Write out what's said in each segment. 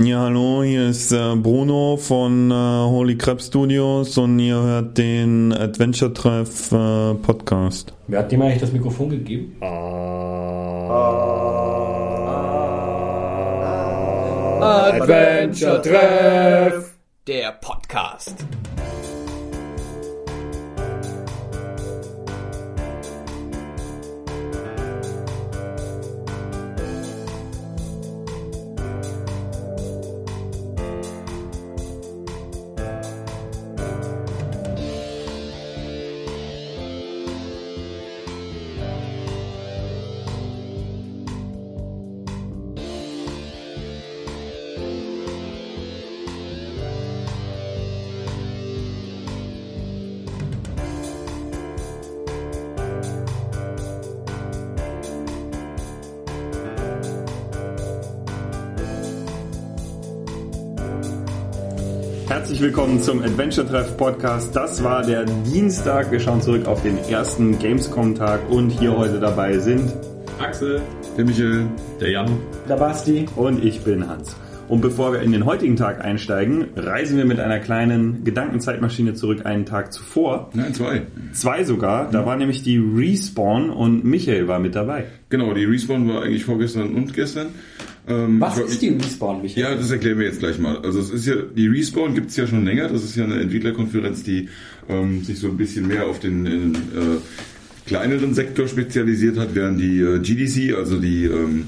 Ja, hallo, hier ist äh, Bruno von äh, Holy Crab Studios und ihr hört den Adventure Treff äh, Podcast. Wer hat dem eigentlich das Mikrofon gegeben? Adventure Treff, der Podcast. Herzlich willkommen zum Adventure Treff Podcast. Das war der Dienstag. Wir schauen zurück auf den ersten Gamescom-Tag und hier heute dabei sind Axel, der Michael, der Jan. Der Basti. und ich bin Hans. Und bevor wir in den heutigen Tag einsteigen, reisen wir mit einer kleinen Gedankenzeitmaschine zurück einen Tag zuvor. Nein, zwei. Zwei sogar. Da war nämlich die Respawn und Michael war mit dabei. Genau, die Respawn war eigentlich vorgestern und gestern. Ähm, Was ist die Respawn, Michael? Ja, das erklären wir jetzt gleich mal. Also es ist ja, die Respawn gibt's ja schon länger. Das ist ja eine Entwicklerkonferenz, die ähm, sich so ein bisschen mehr auf den, den äh, kleineren Sektor spezialisiert hat, während die äh, GDC, also die ähm,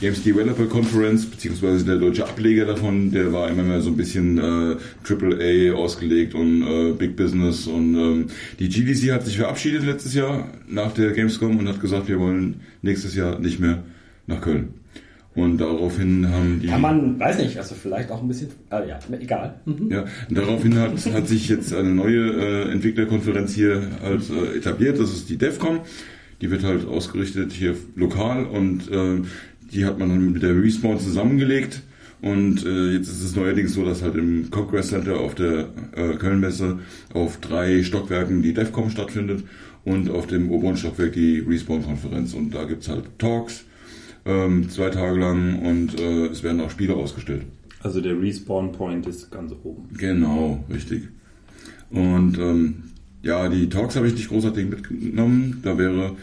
Games Developer Conference, beziehungsweise der deutsche Ableger davon, der war immer mehr so ein bisschen äh, AAA ausgelegt und äh, Big Business. Und ähm, die GDC hat sich verabschiedet letztes Jahr nach der Gamescom und hat gesagt, wir wollen nächstes Jahr nicht mehr nach Köln. Und daraufhin haben die... Kann man, weiß nicht, also vielleicht auch ein bisschen, äh, ja, egal. Mhm. Ja, daraufhin hat, hat sich jetzt eine neue äh, Entwicklerkonferenz hier halt äh, etabliert. Das ist die DEFCON. Die wird halt ausgerichtet hier lokal und äh, die hat man dann mit der Respawn zusammengelegt. Und äh, jetzt ist es neuerdings so, dass halt im Congress Center auf der äh, Kölnmesse auf drei Stockwerken die DEFCON stattfindet und auf dem oberen Stockwerk die Respawn-Konferenz. Und da gibt's halt Talks ähm, zwei Tage lang und äh, es werden auch Spiele ausgestellt. Also der Respawn Point ist ganz oben. Genau, richtig. Und ähm, ja, die Talks habe ich nicht großartig mitgenommen. Da wäre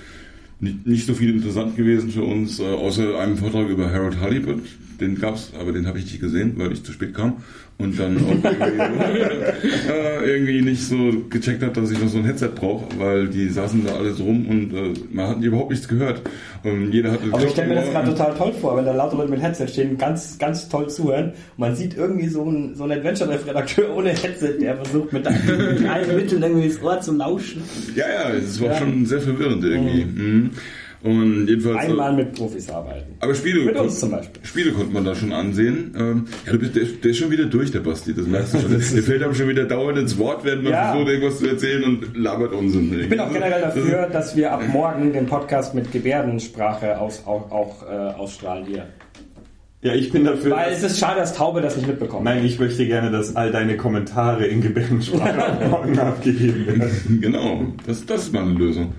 nicht, nicht so viel interessant gewesen für uns, äh, außer einem Vortrag über Harold Halibut. Den gab's, aber den habe ich nicht gesehen, weil ich zu spät kam. Und dann auch irgendwie, äh, irgendwie nicht so gecheckt hat, dass ich noch so ein Headset brauche, weil die saßen da alle so rum und äh, man hat überhaupt nichts gehört. Und jeder hatte Aber ich stelle mir das gerade total toll vor, wenn da lauter Leute mit Headset stehen, ganz, ganz toll zuhören. Man sieht irgendwie so einen, so einen Adventure-Redakteur ohne Headset, der versucht mit allen Mitteln irgendwie das Ohr zu lauschen. Ja, ja, es war Ja. schon sehr verwirrend irgendwie. Mhm. Und jedenfalls. äh, Einmal mit Profis arbeiten. Aber Spiele, Mit uns zum Beispiel. Spiele konnte man da schon ansehen. Ähm, ja, du bist, der, der ist schon wieder durch, der Basti, das merkst du schon. Der fällt einem schon wieder dauernd ins Wort, während man Ja. versucht, irgendwas zu erzählen und labert Unsinn. Ich bin auch generell dafür, dass wir ab morgen den Podcast mit Gebärdensprache aus, auch, auch äh, ausstrahlen hier. Ja, ich bin dafür. Weil es ist schade, dass Taube das nicht mitbekommen. Nein, ich möchte gerne, dass all deine Kommentare in Gebärdensprache Morgen abgegeben werden. Genau, das, das ist mal eine Lösung.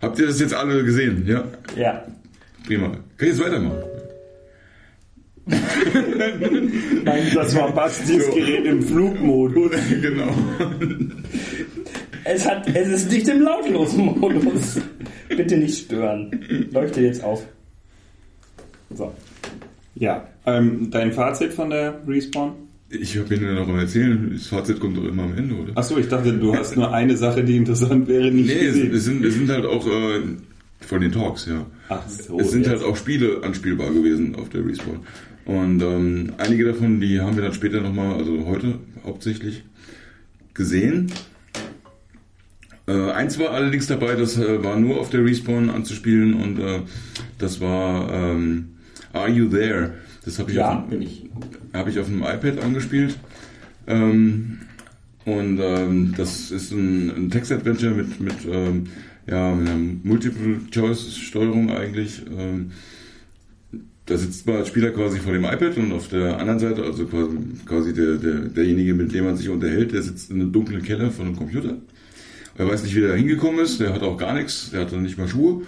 Habt ihr das jetzt alle gesehen? Ja, Ja. prima. Kann ich jetzt weitermachen? Nein, das war Bastis Gerät im Flugmodus. genau. Es, hat, es ist nicht im lautlosen Modus. Bitte nicht stören. Leuchte jetzt auf. So. Ja, ähm, dein Fazit von der Respawn? Ich habe Ihnen noch mal erzählen, das Fazit kommt doch immer am Ende, oder? Achso, ich dachte, du hast nur eine Sache, die interessant wäre, nicht Nee, es, es, sind, es sind halt auch äh, von den Talks, ja. Ach so. es sind jetzt. halt auch Spiele anspielbar gewesen auf der Respawn. Und ähm, einige davon, die haben wir dann später nochmal, also heute hauptsächlich, gesehen. Äh, eins war allerdings dabei, das äh, war nur auf der Respawn anzuspielen und äh, das war ähm, Are You There? Das habe ich, Ja, auf, bin ich. Hab ich auf einem iPad angespielt. Ähm, und ähm, das ist ein, ein Text-Adventure mit, mit, ähm, ja, mit einer Multiple-Choice-Steuerung eigentlich. Ähm, da sitzt man als Spieler quasi vor dem iPad und auf der anderen Seite, also quasi, quasi der, der, derjenige, mit dem man sich unterhält, der sitzt in einem dunklen Keller von einem Computer. Er weiß nicht, wie der hingekommen ist, der hat auch gar nichts, der hat dann nicht mal Schuhe.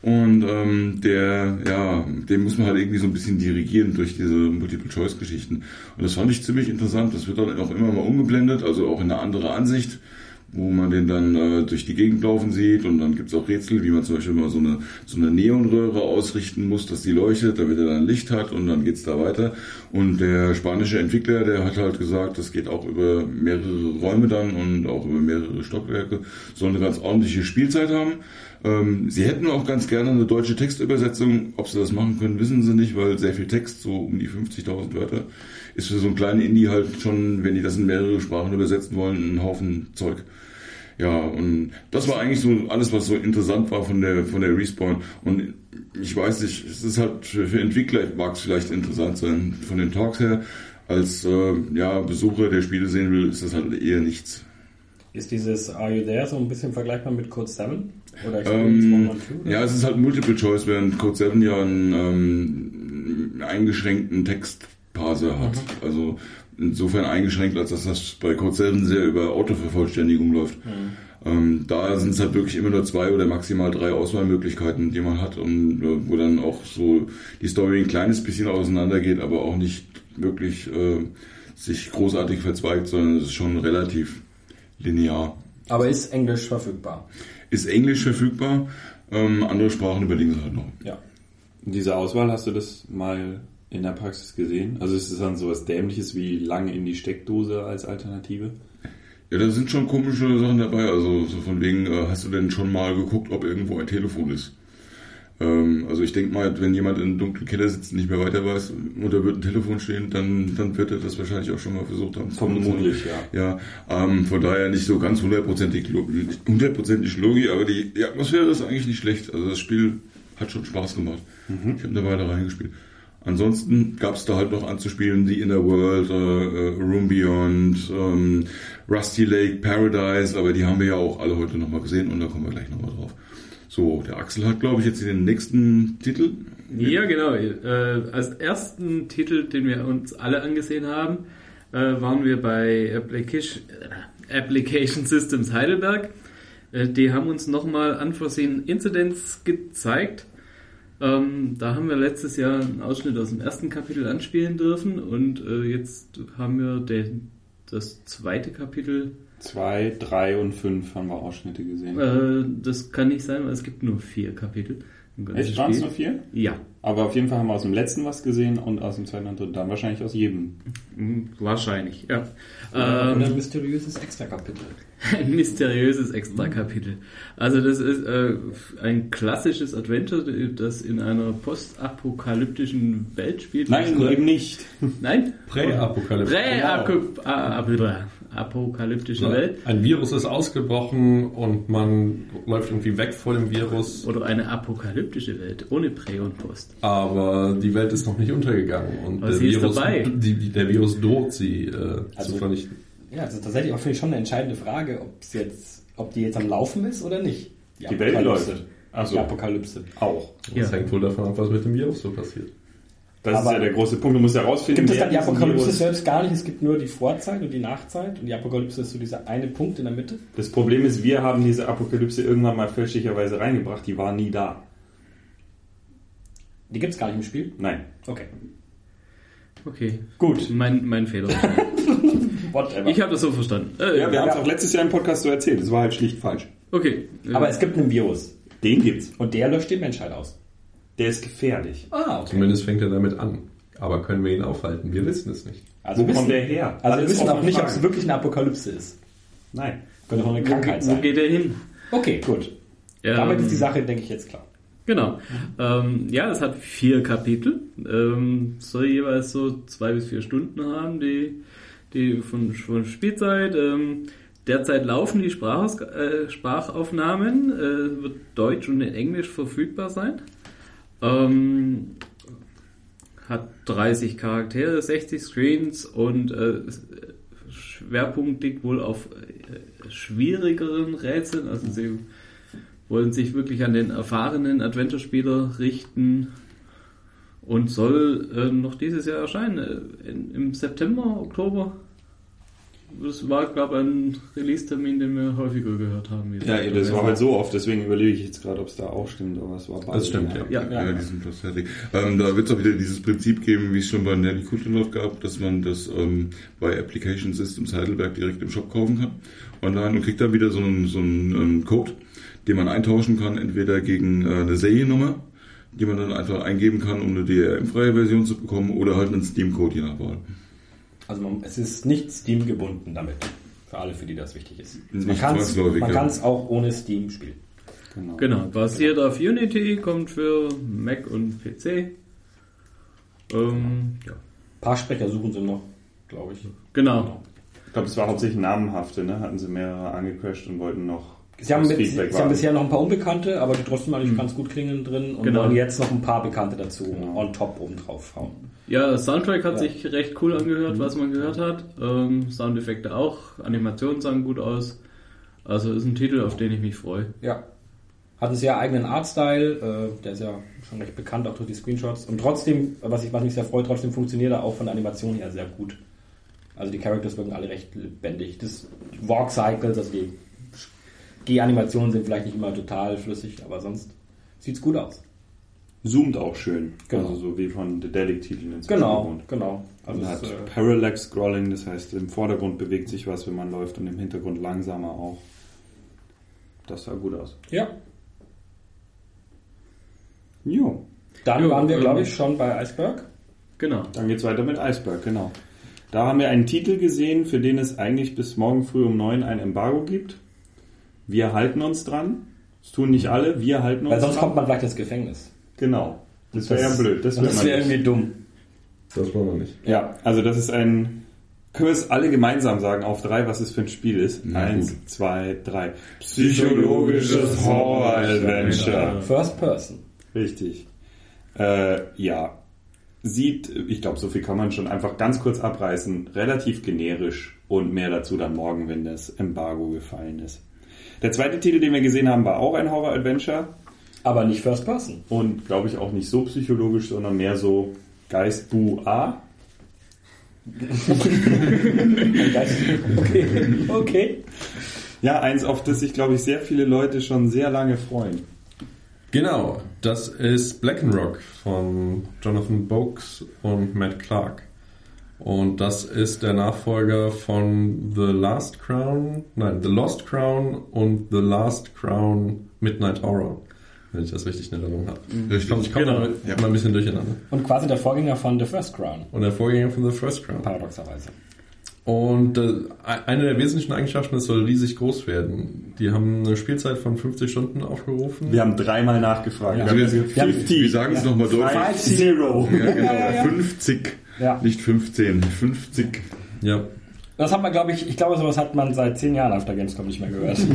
Und ähm, der, ja, den muss man halt irgendwie so ein bisschen dirigieren durch diese Multiple-Choice-Geschichten. Und das fand ich ziemlich interessant. Das wird dann auch immer mal umgeblendet, also auch in eine andere Ansicht wo man den dann äh, durch die Gegend laufen sieht und dann gibt's auch Rätsel, wie man zum Beispiel mal so eine, so eine Neonröhre ausrichten muss, dass die leuchtet, damit er dann Licht hat und dann geht's da weiter. Und der spanische Entwickler, der hat halt gesagt, das geht auch über mehrere Räume dann und auch über mehrere Stockwerke, soll eine ganz ordentliche Spielzeit haben. Ähm, sie hätten auch ganz gerne eine deutsche Textübersetzung. Ob sie das machen können, wissen sie nicht, weil sehr viel Text, so um die 50.000 Wörter, ist für so ein kleinen Indie halt schon, wenn die das in mehrere Sprachen übersetzen wollen, ein Haufen Zeug. Ja, und das war eigentlich so alles, was so interessant war von der, von der Respawn. Und ich weiß nicht, es ist halt für, Entwickler mag es vielleicht interessant sein von den Talks her. Als äh, ja, Besucher, der Spiele sehen will, ist das halt eher nichts. Ist dieses Are You There so ein bisschen vergleichbar mit Code 7? Oder ähm, ja, es ist halt Multiple Choice, während Code 7 ja einen ähm, eingeschränkten Textparser hat. Mhm. Also insofern eingeschränkt, als dass das bei Code 7 sehr über Autovervollständigung läuft. Mhm. Ähm, da sind es halt wirklich immer nur zwei oder maximal drei Auswahlmöglichkeiten, die man hat und äh, wo dann auch so die Story ein kleines bisschen auseinandergeht, aber auch nicht wirklich äh, sich großartig verzweigt, sondern es ist schon relativ linear. Aber ist Englisch verfügbar? Ist Englisch verfügbar, ähm, andere Sprachen überlegen sie halt noch. Ja. Diese Auswahl, hast du das mal in der Praxis gesehen? Also ist es dann sowas Dämliches wie lange in die Steckdose als Alternative? Ja, da sind schon komische Sachen dabei. Also so von wegen, äh, hast du denn schon mal geguckt, ob irgendwo ein Telefon ist? Ähm, also ich denke mal, wenn jemand in einem dunklen Keller sitzt und nicht mehr weiter weiß und da wird ein Telefon stehen, dann, dann wird er das wahrscheinlich auch schon mal versucht haben. Vermutlich, ja. Ja, ähm, von daher nicht so ganz hundertprozentig, hundertprozentig Logi, aber die, die Atmosphäre ist eigentlich nicht schlecht. Also das Spiel hat schon Spaß gemacht. Mhm. Ich habe da weiter reingespielt. Ansonsten gab es da halt noch anzuspielen The Inner World, äh, Room Beyond, ähm, Rusty Lake, Paradise, aber die haben wir ja auch alle heute nochmal gesehen und da kommen wir gleich nochmal drauf. So, der Axel hat, glaube ich, jetzt den nächsten Titel. Ja, genau. Äh, als ersten Titel, den wir uns alle angesehen haben, äh, waren wir bei Application, äh, Application Systems Heidelberg. Äh, die haben uns nochmal Unforeseen Incidents gezeigt. Ähm, da haben wir letztes Jahr einen Ausschnitt aus dem ersten Kapitel anspielen dürfen und äh, jetzt haben wir den, das zweite Kapitel. Zwei, drei und fünf haben wir Ausschnitte gesehen. Äh, das kann nicht sein, weil es gibt nur vier Kapitel. Echt, waren es nur vier? Ja. Aber auf jeden Fall haben wir aus dem letzten was gesehen und aus dem zweiten und dritten dann wahrscheinlich aus jedem. Mhm, wahrscheinlich, ja. Ähm, ein mysteriöses Extrakapitel. Ein mysteriöses Extrakapitel. Also das ist äh, ein klassisches Adventure, das in einer postapokalyptischen Welt spielt. Nein, eben nicht. Nein? Präapokalyptisch. Präapokalyptische genau. Welt. Ein Virus ist ausgebrochen und man läuft irgendwie weg vor dem Virus. Oder eine apokalyptische Welt, ohne Prä und Post. Aber die Welt ist noch nicht untergegangen und der Virus, die, der Virus, droht sie äh, also, zu vernichten. Ja, das ist tatsächlich auch für mich schon eine entscheidende Frage, ob es jetzt, ob die jetzt am Laufen ist oder nicht. Die, die Welt läuft. Also, die Apokalypse. Auch. Das ja. hängt wohl davon ab, was mit dem Virus so passiert. Das aber ist ja der große Punkt. Du musst ja rausfinden. Gibt es dann die Apokalypse selbst gar nicht? Es gibt nur die Vorzeit und die Nachzeit und die Apokalypse ist so dieser eine Punkt in der Mitte. Das Problem ist, wir haben diese Apokalypse irgendwann mal fälschlicherweise reingebracht. Die war nie da. Die gibt es gar nicht im Spiel? Nein. Okay. Okay. Gut. Mein, mein Fehler. Whatever. Ich habe das so verstanden. Äh, ja, wir haben es auch letztes Jahr im Podcast so erzählt. Das war halt schlicht falsch. Okay. Aber es gibt einen Virus. Den gibt's. Und der löscht die Menschheit aus. Der ist gefährlich. Ah, okay. Zumindest fängt er damit an. Aber können wir ihn aufhalten? Wir wissen es nicht. Also Wo wissen, kommt der her? Also wir wissen auch nicht, ob es wirklich eine Apokalypse ist. Nein. Könnte auch eine Krankheit sein. Wo geht er hin? Okay, gut. Ja, Damit ist die Sache, denke ich, jetzt klar. Genau. Ähm, ja, es hat vier Kapitel. Ähm, soll jeweils so zwei bis vier Stunden haben, die, die von, von Spielzeit. Ähm, derzeit laufen die Sprach, äh, Sprachaufnahmen, äh, wird Deutsch und in Englisch verfügbar sein. Ähm, hat 30 Charaktere, 60 Screens und äh, Schwerpunkt liegt wohl auf äh, schwierigeren Rätseln. Also sie wollen sich wirklich an den erfahrenen Adventure-Spieler richten und soll äh, noch dieses Jahr erscheinen, äh, in, im September, Oktober. Das war, glaube ich, ein Release-Termin, den wir häufiger gehört haben. jetzt. Ja, das war halt so oft, deswegen überlege ich jetzt gerade, ob es da auch stimmt, aber es war beides. Das stimmt, ja. Ja, Ja, die sind fast fertig. Ähm, da wird es auch wieder dieses Prinzip geben, wie es schon bei Nelly Kutlendorf gab, dass man das ähm, bei Application Systems Heidelberg direkt im Shop kaufen kann online und kriegt dann wieder so einen, so einen ähm, Code, den man eintauschen kann, entweder gegen äh, eine Seriennummer, die man dann einfach eingeben kann, um eine DRM-freie Version zu bekommen, oder halt einen Steam-Code, je nach Wahl. Also man, es ist nicht Steam gebunden damit. Für alle, für die das wichtig ist. Nicht man kann es auch ohne Steam spielen. Genau. Genau, basiert auf Unity, kommt für Mac und PC. Ähm, ja. Ein paar Sprecher suchen sie noch, glaube ich. Genau. Ich glaube, es war hauptsächlich namenhafte, ne? Hatten sie mehrere angecrashed und wollten noch Sie haben, mit, sie haben bisher noch ein paar Unbekannte, aber die trotzdem eigentlich ganz gut klingen drin und Genau. wollen jetzt noch ein paar Bekannte dazu Genau. on top oben drauf hauen. Ja, Soundtrack hat Ja. sich recht cool angehört, was man gehört hat. Ähm, Soundeffekte auch, Animationen sahen gut aus. Also ist ein Titel, auf den ich mich freue. Ja. Hat einen sehr eigenen Artstyle, äh, der ist ja schon recht bekannt, auch durch die Screenshots. Und trotzdem, was, ich, was mich sehr freut, trotzdem funktioniert er auch von der Animation her sehr gut. Also die Characters wirken alle recht lebendig. Das Walk Cycles, also die G-Animationen sind vielleicht nicht immer total flüssig, aber sonst sieht's gut aus. Zoomt auch schön. Genau. Also so wie von Dedelic-Titeln ins Genau, genau. Also Und es, hat äh, Parallax Scrolling, das heißt im Vordergrund bewegt sich was, wenn man läuft und im Hintergrund langsamer auch. Das sah gut aus. ja. Jo, Dann Jo, waren wir, ähm, glaube ich, schon bei Iceberg. Genau. dann geht's weiter mit Iceberg, genau. Da haben wir einen Titel gesehen, für den es eigentlich bis morgen früh um neun ein Embargo gibt. Wir halten uns dran. Das tun nicht alle, wir halten uns Weil sonst dran. kommt man gleich ins Gefängnis. Genau. Das wäre ja blöd. Das wäre wäre irgendwie dumm. Das wollen wir nicht. Ja, also das ist ein. Können wir es alle gemeinsam sagen auf drei, was es für ein Spiel ist? Na Eins, gut. zwei, drei. Psychologisches Horror-Adventure. First Person. Richtig. Äh, ja. Sieht, ich glaube, so viel kann man schon einfach ganz kurz abreißen. Relativ generisch und mehr dazu dann morgen, wenn das Embargo gefallen ist. Der zweite Titel, den wir gesehen haben, war auch ein Horror-Adventure Aber nicht First Person. und glaube ich auch nicht so psychologisch, sondern mehr so Geist Bu A. okay. okay. Ja, eins, auf das sich, glaube ich, sehr viele Leute schon sehr lange freuen. Genau, das ist Black Rock von Jonathan Boakes und Matt Clark. Und das ist der Nachfolger von The Last Crown, nein, The Lost Crown und The Last Crown Midnight Horror, wenn ich das richtig in Erinnerung habe. Ich komme komm Genau. mal, mal ein bisschen durcheinander. Und quasi der Vorgänger von The First Crown. Und der Vorgänger von The First Crown. Paradoxerweise. Und äh, eine der wesentlichen Eigenschaften, es soll riesig groß werden. Die haben eine Spielzeit von 50 Stunden aufgerufen. Wir haben dreimal nachgefragt. Ja. Wir haben Wir, jetzt Ja. 50. wir sagen es nochmal deutlich. Five Zero. Ja, genau. Ja, ja, ja. 50. Ja. Nicht 15, 50. Ja. Das hat man, glaube ich, ich glaube, sowas hat man seit zehn Jahren auf der Gamescom nicht mehr gehört.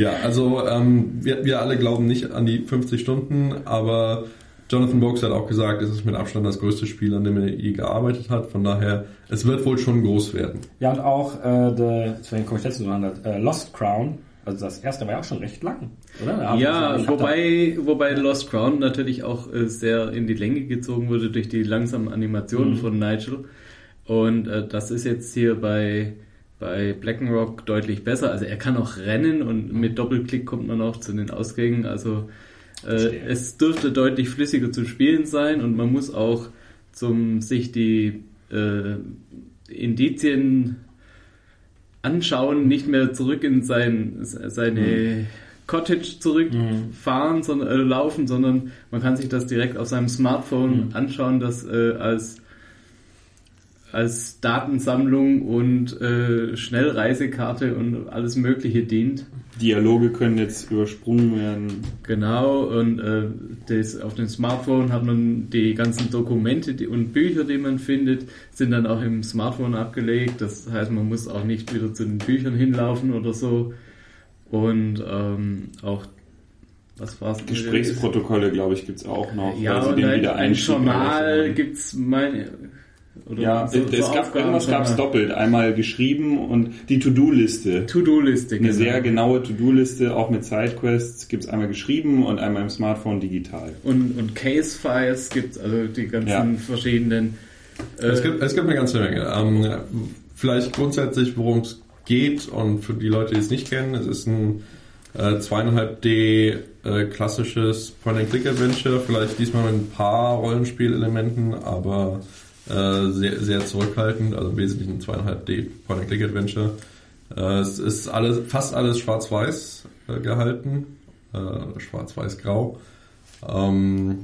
Ja, also ähm, wir, wir alle glauben nicht an die 50 Stunden, aber Jonathan Boakes hat auch gesagt, es ist mit Abstand das größte Spiel, an dem er je gearbeitet hat. Von daher, es wird wohl schon groß werden. ja, und auch, äh, the, deswegen komme ich letztens noch äh, Lost Crown. Also das erste war ja auch schon recht lang, oder? Ja, wobei, wobei Lost Crown natürlich auch äh, sehr in die Länge gezogen wurde durch die langsamen Animationen von Nigel. Und äh, das ist jetzt hier bei, bei Blackrock deutlich besser. Also er kann auch rennen und mit Doppelklick kommt man auch zu den Ausgängen. Also äh, es dürfte deutlich flüssiger zu spielen sein und man muss auch zum sich die äh, Indizien anschauen, nicht mehr zurück in sein, seine Cottage zurückfahren, sondern äh, laufen, sondern man kann sich das direkt auf seinem Smartphone anschauen, das äh, als als Datensammlung und äh, Schnellreisekarte und alles Mögliche dient. Dialoge können jetzt übersprungen werden. Genau, und äh, das, auf dem Smartphone hat man die ganzen Dokumente die, und Bücher, die man findet, sind dann auch im Smartphone abgelegt. Das heißt, man muss auch nicht wieder zu den Büchern hinlaufen oder so. Und ähm, auch, was war's? Gesprächsprotokolle, glaube ich, gibt's auch noch. Ja, und ein, Journal eröffnen. gibt's meine... Oder Ja, so- es so gab irgendwas Aufgabenjournal. gab's doppelt. Einmal geschrieben und die To-Do-Liste. To-Do-Liste. Eine sehr genaue To-Do-Liste, auch mit Sidequests, gibt's einmal geschrieben und einmal im Smartphone digital. Und, und Case-Files gibt's also die ganzen Ja. verschiedenen... Äh, Es gibt, es gibt eine ganze Menge. Ähm, vielleicht grundsätzlich, worum es geht und für die Leute, die es nicht kennen, es ist ein äh, 2,5D äh, klassisches Point-and-Click-Adventure, vielleicht diesmal mit ein paar Rollenspielelementen, aber äh, sehr, sehr zurückhaltend, also im Wesentlichen ein 2,5D Point-and-Click-Adventure. Äh, es ist alles, fast alles schwarz-weiß äh, gehalten, äh, schwarz-weiß-grau. Ähm,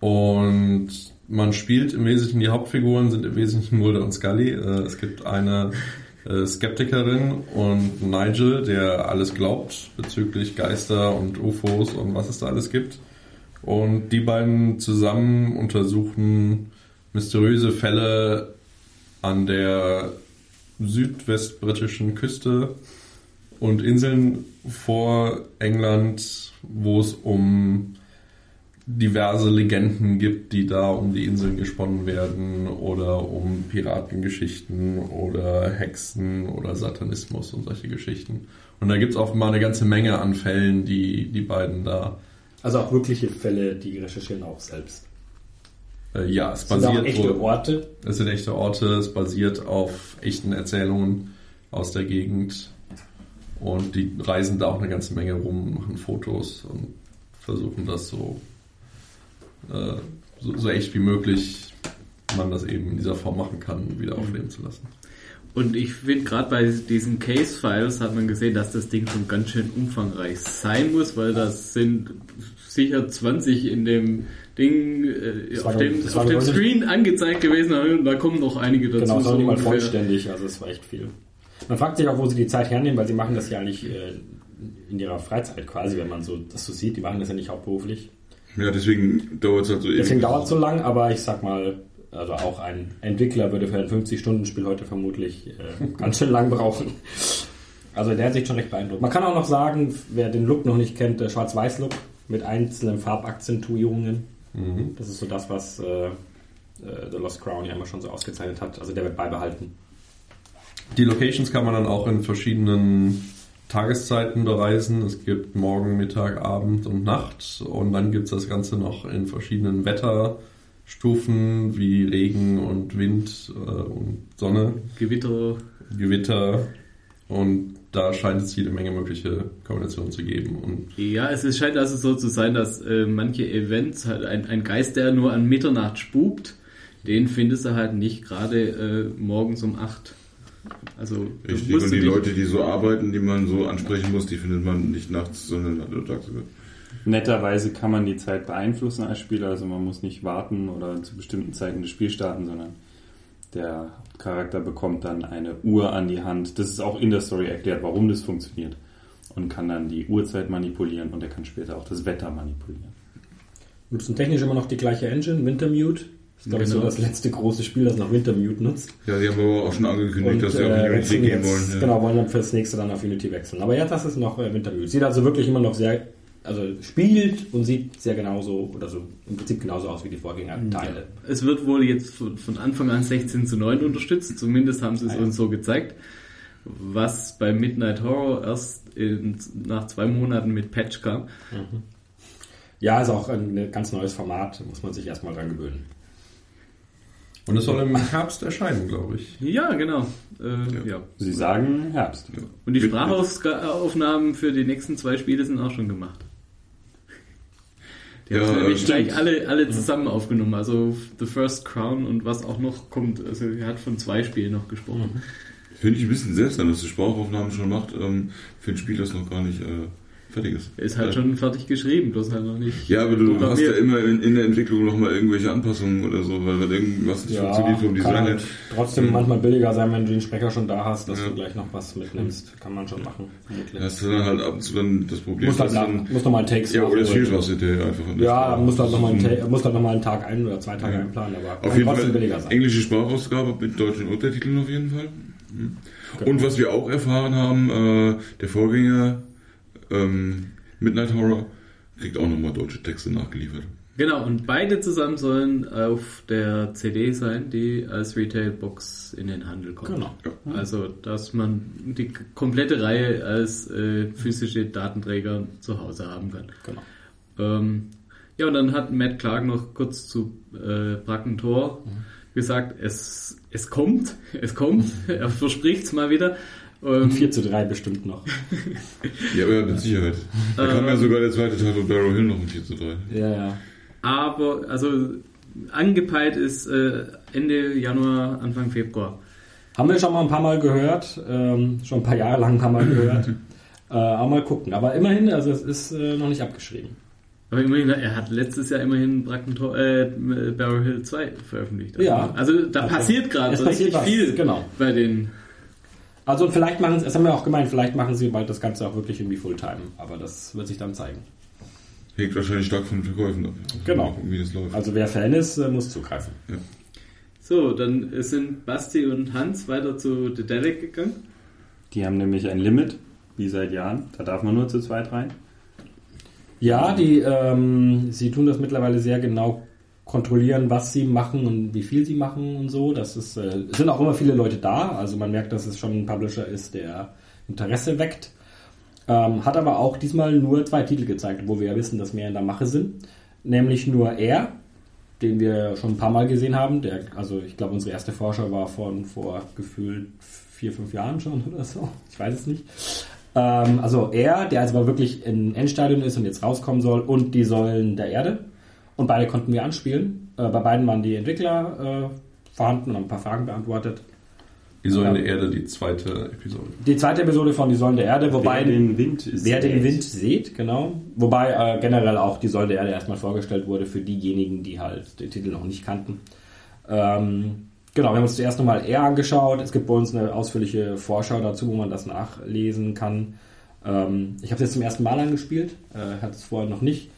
und man spielt im Wesentlichen, die Hauptfiguren sind im Wesentlichen Mulder und Scully. Äh, es gibt eine Skeptikerin und Nigel, der alles glaubt bezüglich Geister und UFOs und was es da alles gibt. Und die beiden zusammen untersuchen mysteriöse Fälle an der südwestbritischen Küste und Inseln vor England, wo es um diverse Legenden gibt, die da um die Inseln gesponnen werden oder um Piratengeschichten oder Hexen oder Satanismus und solche Geschichten. Und da gibt es auch mal eine ganze Menge an Fällen, die die beiden da. Also auch wirkliche Fälle, die recherchieren auch selbst. Äh, ja, es Sind auch basiert echte Orte. Es sind echte Orte, es basiert auf echten Erzählungen aus der Gegend. Und die reisen da auch eine ganze Menge rum, machen Fotos und versuchen das so, äh, so, so echt wie möglich man das eben in dieser Form machen kann, wieder aufleben zu lassen. Und ich finde, gerade bei diesen Case-Files hat man gesehen, dass das Ding schon ganz schön umfangreich sein muss, weil das sind sicher 20 in dem Ding äh, Das auf war dem, auf dem Screen angezeigt gewesen und da kommen noch einige dazu. Genau, das war so nicht mal vollständig, also es war echt viel. Man fragt sich auch, wo sie die Zeit hernehmen, weil sie machen das ja nicht äh, in ihrer Freizeit quasi, wenn man so das so sieht. Die machen das ja nicht hauptberuflich. Ja, deswegen dauert es halt so ewig. Deswegen dauert es so lang, aber ich sag mal, also auch ein Entwickler würde für ein 50-Stunden-Spiel heute vermutlich äh, ganz schön lang brauchen. Also in der Hinsicht schon recht beeindruckend. Man kann auch noch sagen, wer den Look noch nicht kennt, der Schwarz-Weiß-Look mit einzelnen Farbakzentuierungen. Das ist so das, was äh, äh, The Lost Crown ja immer schon so ausgezeichnet hat. Also der wird beibehalten. Die Locations kann man dann auch in verschiedenen Tageszeiten bereisen. Es gibt Morgen, Mittag, Abend und Nacht. Und dann gibt es das Ganze noch in verschiedenen Wetterstufen wie Regen und Wind äh, und Sonne, Gewitter. Gewitter. Und da scheint es jede Menge mögliche Kombinationen zu geben. Und Ja, es ist- scheint also so zu sein, dass äh, manche Events halt ein, ein Geist, der nur an Mitternacht spukt, den findest du halt nicht gerade äh, morgens um 8. Also Richtig, und die Leute, die so arbeiten, die man so ansprechen muss, die findet man nicht nachts, sondern tagsüber. Netterweise kann man die Zeit beeinflussen als Spieler, also man muss nicht warten oder zu bestimmten Zeiten das Spiel starten, sondern der Charakter bekommt dann eine Uhr an die Hand. Das ist auch in der Story erklärt, warum das funktioniert. Und kann dann die Uhrzeit manipulieren und er kann später auch das Wetter manipulieren. Nutzen technisch immer noch die gleiche Engine, Wintermute. Das ist, glaube ich, so Genau. das letzte große Spiel, das noch Wintermute nutzt. Ja, die haben aber auch schon angekündigt, dass sie auf äh, Unity wechseln gehen jetzt, wollen. Ja. Genau, wollen dann fürs nächste dann auf Unity wechseln. Aber ja, das ist noch äh, Wintermute. Sieht also wirklich immer noch sehr, also spielt und sieht sehr genauso, oder so im Prinzip genauso aus wie die Vorgängerteile. Es wird wohl jetzt von, von Anfang an 16 zu 9 unterstützt, zumindest haben sie es Ah, ja. uns so gezeigt. Was bei Midnight Horror erst in, nach zwei Monaten mit Patch kam. Ja, ist auch ein ganz neues Format, muss man sich erstmal dran gewöhnen. Und es soll im Herbst erscheinen, glaube ich. Ja, genau. Äh, ja. Sie sagen Herbst. Und die Sprachaufnahmen für die nächsten zwei Spiele sind auch schon gemacht. Die Ja, haben nämlich äh, gleich stimmt. alle, alle zusammen aufgenommen. Also The First Crown und was auch noch kommt. Also er hat von zwei Spielen noch gesprochen. Finde ich ein bisschen seltsam, dass die Sprachaufnahmen schon macht ähm, für ein Spiel, das noch gar nicht äh, fertig ist. Er ist halt Ja. schon fertig geschrieben, bloß halt noch nicht. Ja, aber du hast ja immer in, in der Entwicklung nochmal irgendwelche Anpassungen oder so, weil wenn irgendwas nicht funktioniert vom Design her. halt trotzdem manchmal billiger sein, wenn du den Sprecher schon da hast, dass Ja. du gleich noch was mitnimmst. Kann man schon machen, vermutlich. Hast du dann halt ab und zu dann das Problem, Muss halt, dass nach, dann, muss nochmal einen Takes ja, oder es fehlt was hinterher einfach. Ja, Sprache. muss halt nochmal einen, Das ist Ta- muss halt noch mal einen Tag ein oder zwei Tage Ja. einplanen, aber Auf jeden trotzdem Fall billiger sein. englische Sprachausgabe mit deutschen Untertiteln auf jeden Fall. Mhm. Genau. Und was wir auch erfahren haben, äh, der Vorgänger ähm, Midnight Horror kriegt auch nochmal deutsche Texte nachgeliefert. Genau, und beide zusammen sollen auf der CD sein, die als Retail-Box in den Handel kommt. Genau. Also, dass man die komplette Reihe als äh, physische Datenträger zu Hause haben kann. Genau. Ähm, ja, und dann hat Matt Clark noch kurz zu äh, Bracken Tor gesagt, es, es kommt, es kommt, er verspricht es mal wieder. Ähm, 4 zu 3 bestimmt noch. Ja, aber mit Sicherheit. Da kam ja sogar der zweite Teil von Barrow Hill noch um 4 zu 3. Ja, ja. aber, also, angepeilt ist äh, Ende Januar, Anfang Februar. Haben wir schon mal ein paar Mal gehört, ähm, schon ein paar Jahre lang ein paar Mal gehört. äh, auch mal gucken. Aber immerhin, also es ist äh, noch nicht abgeschrieben. Aber immerhin, er hat letztes Jahr immerhin Brackentor, äh, Barrow Hill 2 veröffentlicht. Also, Ja. Also da Also, passiert gerade richtig was, viel genau. bei den. Also und vielleicht machen sie, das haben wir auch gemeint, vielleicht machen sie bald das Ganze auch wirklich irgendwie Fulltime. Aber das wird sich dann zeigen. Hängt wahrscheinlich stark von den Verkäufen ab. Genau. Wie das läuft. Also wer Fan ist, äh, muss zugreifen. So, dann sind Basti und Hans weiter zu The Delic gegangen. Die haben nämlich ein Limit, wie seit Jahren. Da darf man nur zu zweit rein. Ja, die, ähm, sie tun das mittlerweile sehr genau kontrollieren, was sie machen und wie viel sie machen und so. Das ist, äh, sind auch immer viele Leute da. Also man merkt, dass es schon ein Publisher ist, der Interesse weckt. Ähm, hat aber auch diesmal nur zwei Titel gezeigt, wo wir ja wissen, dass mehr in der Mache sind. Nämlich nur er, den wir schon ein paar Mal gesehen haben. Der, also ich glaube, unsere erste Vorschau war von vor gefühlt vier, fünf Jahren schon oder so. Ich weiß es nicht. Ähm, also er, der also wirklich in Endstadion ist und jetzt rauskommen soll, und die Säulen der Erde. Und beide konnten wir anspielen. Äh, bei beiden waren die Entwickler äh, vorhanden und haben ein paar Fragen beantwortet. Die Säulen der Erde, die zweite Episode. Die zweite Episode von Die Säulen der Erde, wobei Wer den Wind wer den. Wind sieht, genau. Wobei äh, generell auch Die Säulen der Erde erstmal vorgestellt wurde für diejenigen, die halt den Titel noch nicht kannten. Ähm, genau, wir haben uns zuerst nochmal R angeschaut. Es gibt bei uns eine ausführliche Vorschau dazu, wo man das nachlesen kann. Ähm, ich habe es jetzt zum ersten Mal angespielt, äh, hatte es vorher noch nicht.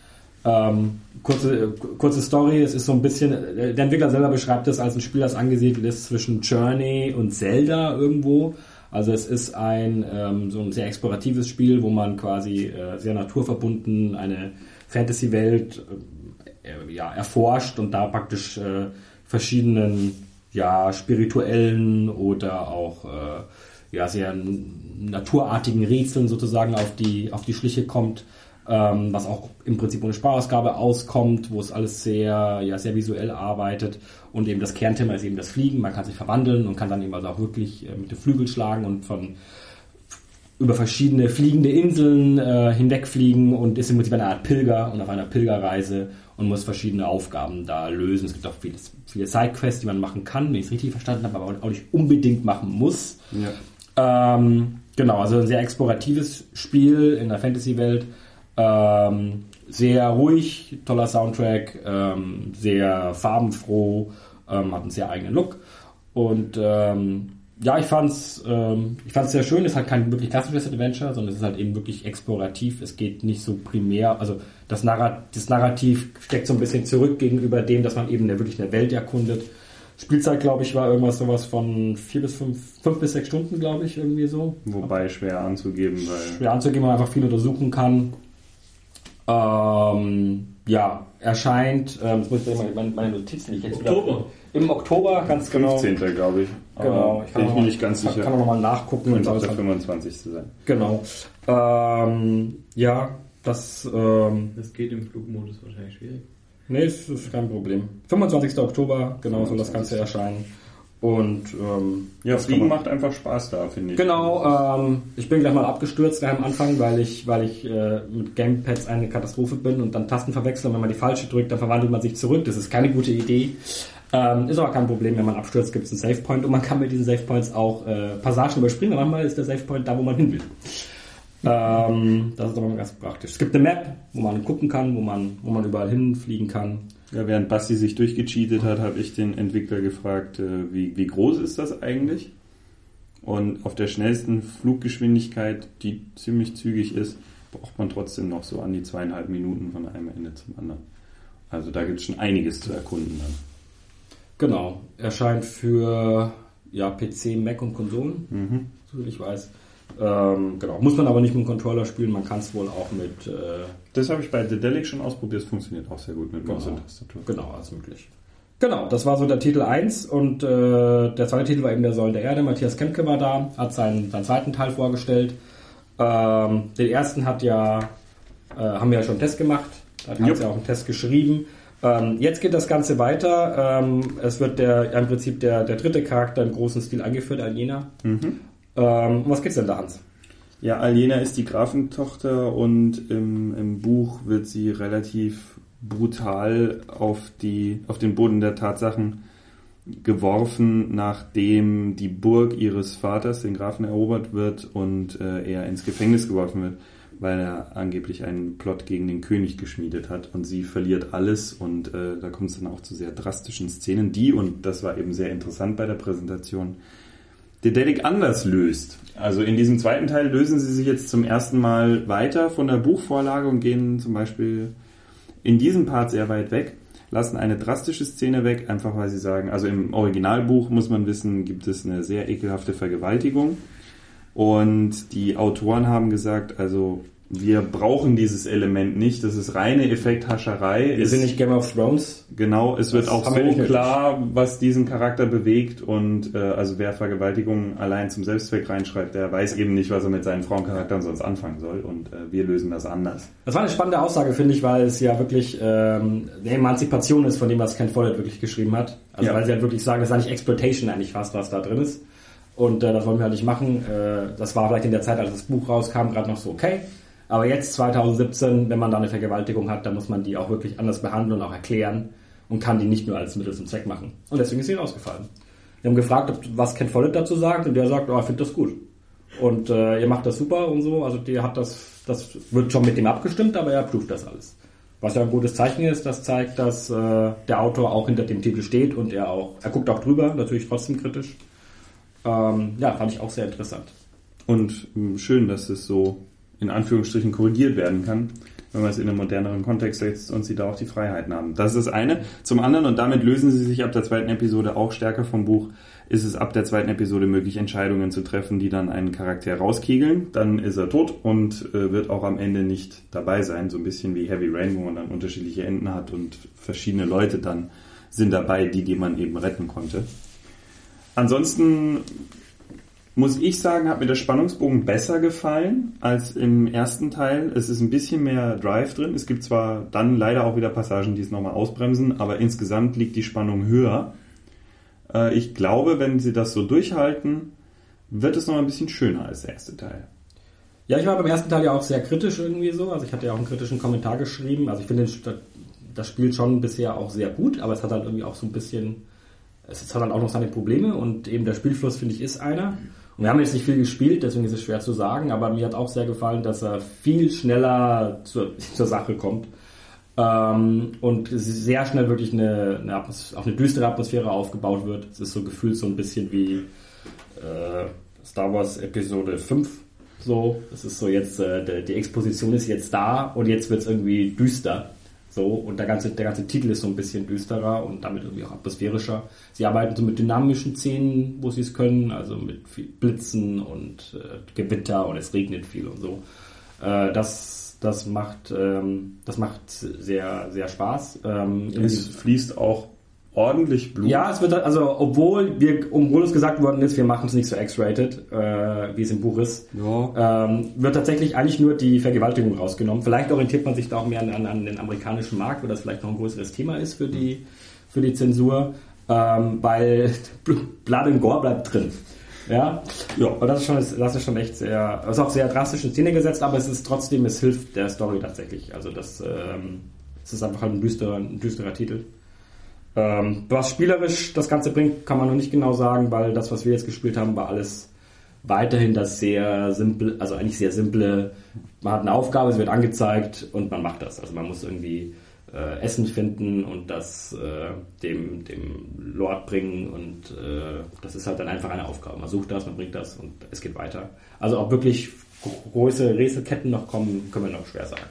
Ähm, kurze, kurze Story, es ist so ein bisschen, äh, der Entwickler selber beschreibt es als ein Spiel, das angesiedelt ist zwischen Journey und Zelda irgendwo. Also es ist ein ähm, so ein sehr exploratives Spiel, wo man quasi äh, sehr naturverbunden eine Fantasy-Welt äh, ja, erforscht und da praktisch äh, verschiedenen ja, spirituellen oder auch äh, ja, sehr naturartigen Rätseln sozusagen auf die, auf die Schliche kommt, ähm, was auch im Prinzip ohne Sparausgabe auskommt, wo es alles sehr, ja, sehr visuell arbeitet und eben das Kernthema ist eben das Fliegen, man kann sich verwandeln und kann dann eben also auch wirklich äh, mit dem Flügel schlagen und von über verschiedene fliegende Inseln äh, hinwegfliegen und ist im Prinzip eine Art Pilger und auf einer Pilgerreise und muss verschiedene Aufgaben da lösen. Es gibt auch viele, viele Sidequests, die man machen kann, wenn ich es richtig verstanden habe, aber auch nicht unbedingt machen muss. Ja. Ähm, genau, also ein sehr exploratives Spiel in der Fantasy-Welt. Ähm, sehr ruhig, toller Soundtrack, ähm, sehr farbenfroh, ähm, hat einen sehr eigenen Look. Und ähm, ja, ich fand's, ähm, ich fand's sehr schön. Es ist halt kein wirklich klassisches Adventure, sondern es ist halt eben wirklich explorativ. Es geht nicht so primär, also das, Narrat das Narrativ steckt so ein bisschen zurück gegenüber dem, dass man eben wirklich eine Welt erkundet. Spielzeit, glaube ich, war irgendwas sowas von vier bis fünf, fünf bis sechs Stunden, glaube ich, irgendwie so. Wobei schwer anzugeben, weil Schwer anzugeben, man einfach viel untersuchen kann. Ähm, ja, erscheint, ähm, jetzt muss ich mal meine, meine Notizen, die ich jetzt Oktober. wieder. Im Oktober, ganz genau. 15. glaube ich. Genau, bin ich noch mir nicht ganz kann, sicher. Kann man nochmal nachgucken. Könnte auch der es- 25. sein. Genau. Ähm, ja, das, ähm, Das geht im Flugmodus wahrscheinlich schwierig. nee, ist, ist kein Problem. 25. Oktober, genau, soll das Ganze erscheinen. Und, ähm, Ja, das Fliegen macht einfach Spaß da, finde ich. Genau, ähm, ich bin gleich mal abgestürzt gleich am Anfang, weil ich, weil ich äh, mit Gamepads eine Katastrophe bin und dann Tasten verwechseln. Wenn man die falsche drückt, dann verwandelt man sich zurück. Das ist keine gute Idee. Ähm, ist aber kein Problem, wenn man abstürzt, gibt es einen Savepoint und man kann mit diesen Savepoints auch äh, Passagen überspringen. Aber manchmal ist der Savepoint da, wo man hin will. Ähm, das ist aber ganz praktisch. Es gibt eine Map, wo man gucken kann, wo man, wo man überall hinfliegen kann. Ja, während Basti sich durchgecheatet hat, habe ich den Entwickler gefragt, äh, wie, wie groß ist das eigentlich? Und auf der schnellsten Fluggeschwindigkeit, die ziemlich zügig ist, braucht man trotzdem noch so an die zweieinhalb Minuten von einem Ende zum anderen. Also da gibt es schon einiges zu erkunden dann. Genau. Erscheint für ja, PC, Mac und Konsolen, Mhm. so wie ich weiß. Ähm, genau. Muss man aber nicht mit dem Controller spielen, man kann es wohl auch mit äh, Das habe ich bei The Delic schon ausprobiert, es funktioniert auch sehr gut mit Maus Genau. und Tastatur. Genau, alles möglich. Genau, das war so der Titel 1 und äh, der zweite Titel war eben der Säulen der Erde. Matthias Kemke war da, hat seinen, seinen zweiten Teil vorgestellt. Ähm, den ersten hat ja, äh, haben wir ja schon einen Test gemacht, da hat ja auch einen Test geschrieben. Ähm, jetzt geht das Ganze weiter. Ähm, es wird der, im Prinzip der, der dritte Charakter im großen Stil eingeführt, Aljena. Ähm, was geht's denn da, Hans? Ja, Aljena ist die Grafentochter und im, im Buch wird sie relativ brutal auf, die, auf den Boden der Tatsachen geworfen, nachdem die Burg ihres Vaters, den Grafen, erobert wird und äh, er ins Gefängnis geworfen wird, weil er angeblich einen Plot gegen den König geschmiedet hat und sie verliert alles und äh, da kommt es dann auch zu sehr drastischen Szenen, die, und das war eben sehr interessant bei der Präsentation, Dedelic anders löst. Also in diesem zweiten Teil lösen sie sich jetzt zum ersten Mal weiter von der Buchvorlage und gehen zum Beispiel in diesem Part sehr weit weg, lassen eine drastische Szene weg, einfach weil sie sagen, also im Originalbuch muss man wissen, gibt es eine sehr ekelhafte Vergewaltigung. Und die Autoren haben gesagt, also wir brauchen dieses Element nicht, das ist reine Effekthascherei. Wir sind nicht Game of Thrones. Genau, es wird Das auch so klar, was diesen Charakter bewegt und äh, also wer Vergewaltigung allein zum Selbstzweck reinschreibt, der weiß eben nicht, was er mit seinen Frauencharakteren sonst anfangen soll und äh, wir lösen das anders. Das war eine spannende Aussage, finde ich, weil es ja wirklich ähm, eine Emanzipation ist von dem, was Ken Follett wirklich geschrieben hat. Also Ja. weil sie halt wirklich sagen, es ist eigentlich Exploitation eigentlich fast, was da drin ist. Und äh, das wollen wir halt nicht machen. Äh, das war vielleicht in der Zeit, als das Buch rauskam, gerade noch so okay. Aber jetzt 2017, wenn man da eine Vergewaltigung hat, dann muss man die auch wirklich anders behandeln und auch erklären und kann die nicht nur als Mittel zum Zweck machen. Und deswegen ist sie rausgefallen. Wir haben gefragt, was Ken Follett dazu sagt und der sagt, oh, ich finde das gut. Und äh, ihr macht das super und so. Also der hat das, das wird schon mit dem abgestimmt, aber er prüft das alles. Was ja ein gutes Zeichen ist, das zeigt, dass äh, der Autor auch hinter dem Titel steht und er auch, er guckt auch drüber, natürlich trotzdem kritisch. Ähm, ja, fand ich auch sehr interessant. Und mh, schön, dass es so in Anführungsstrichen korrigiert werden kann, wenn man es in einen moderneren Kontext setzt und sie da auch die Freiheiten haben. Das ist das eine. Zum anderen, und damit lösen sie sich ab der zweiten Episode auch stärker vom Buch, ist es ab der zweiten Episode möglich, Entscheidungen zu treffen, die dann einen Charakter rauskegeln. Dann ist er tot und äh, wird auch am Ende nicht dabei sein. So ein bisschen wie Heavy Rain, wo man dann unterschiedliche Enden hat und verschiedene Leute dann sind dabei, die, die man eben retten konnte. Ansonsten muss ich sagen, hat mir der Spannungsbogen besser gefallen als im ersten Teil. Es ist ein bisschen mehr Drive drin. Es gibt zwar dann leider auch wieder Passagen, die es nochmal ausbremsen, aber insgesamt liegt die Spannung höher. Äh, Ich glaube, wenn sie das so durchhalten, wird es noch ein bisschen schöner als der erste Teil. Ja, ich war beim ersten Teil ja auch sehr kritisch irgendwie so. Also ich hatte ja auch einen kritischen Kommentar geschrieben. Also ich finde das Spiel schon bisher auch sehr gut, aber es hat halt irgendwie auch so ein bisschen, es hat halt auch noch seine Probleme und eben der Spielfluss, finde ich, ist einer. Und wir haben jetzt nicht viel gespielt, deswegen ist es schwer zu sagen, aber mir hat auch sehr gefallen, dass er viel schneller zur, zur Sache kommt. Ähm, und sehr schnell wirklich eine, eine auch eine düstere Atmosphäre aufgebaut wird. Es ist so gefühlt so ein bisschen wie äh, Star Wars Episode 5. So, es ist so jetzt, äh, die Exposition ist jetzt da und jetzt wird es irgendwie düster. So, und der ganze, der ganze Titel ist so ein bisschen düsterer und damit irgendwie auch atmosphärischer. Sie arbeiten so mit dynamischen Szenen, wo sie es können, also mit Blitzen und äh, Gewitter und es regnet viel und so. Äh, das, das macht, ähm, das macht sehr, sehr Spaß. Ähm, Es fließt auch ordentlich Blut. ja, es wird also, obwohl wir, obwohl es gesagt worden ist, wir machen es nicht so X-rated, äh, wie es im Buch ist, Ja. ähm, wird tatsächlich eigentlich nur die Vergewaltigung rausgenommen. Vielleicht orientiert man sich da auch mehr an, an den amerikanischen Markt, wo das vielleicht noch ein größeres Thema ist für die, für die Zensur, ähm, weil Blood and Gore bleibt drin. Ja, Ja. und das ist schon, das ist schon echt sehr, das ist auch sehr drastisch in Szene gesetzt, aber es ist trotzdem, es hilft der Story tatsächlich. Also das, ähm, es ist einfach halt ein düsterer, ein düsterer Titel. Ähm, was spielerisch das Ganze bringt, kann man noch nicht genau sagen, weil das, was wir jetzt gespielt haben, war alles weiterhin das sehr simple, also eigentlich sehr simple, man hat eine Aufgabe, es wird angezeigt und man macht das. Also man muss irgendwie äh, Essen finden und das äh, dem, dem Lord bringen und äh, das ist halt dann einfach eine Aufgabe. Man sucht das, man bringt das und es geht weiter. Also ob wirklich große Rätselketten noch kommen, können wir noch schwer sagen.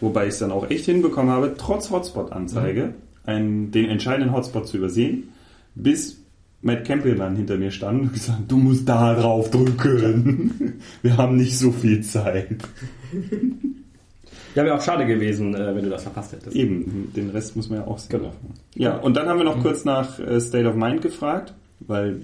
Wobei ich es dann auch echt hinbekommen habe, trotz Hotspot-Anzeige, einen, den entscheidenden Hotspot zu übersehen, bis Matt Campbell dann hinter mir stand und gesagt, du musst da drauf drücken. Wir haben nicht so viel Zeit. Ja, wäre auch schade gewesen, äh, wenn du das verpasst hättest. Eben, den Rest muss man ja auch sehen. Genau. Ja, und dann haben wir noch kurz nach äh, State of Mind gefragt, weil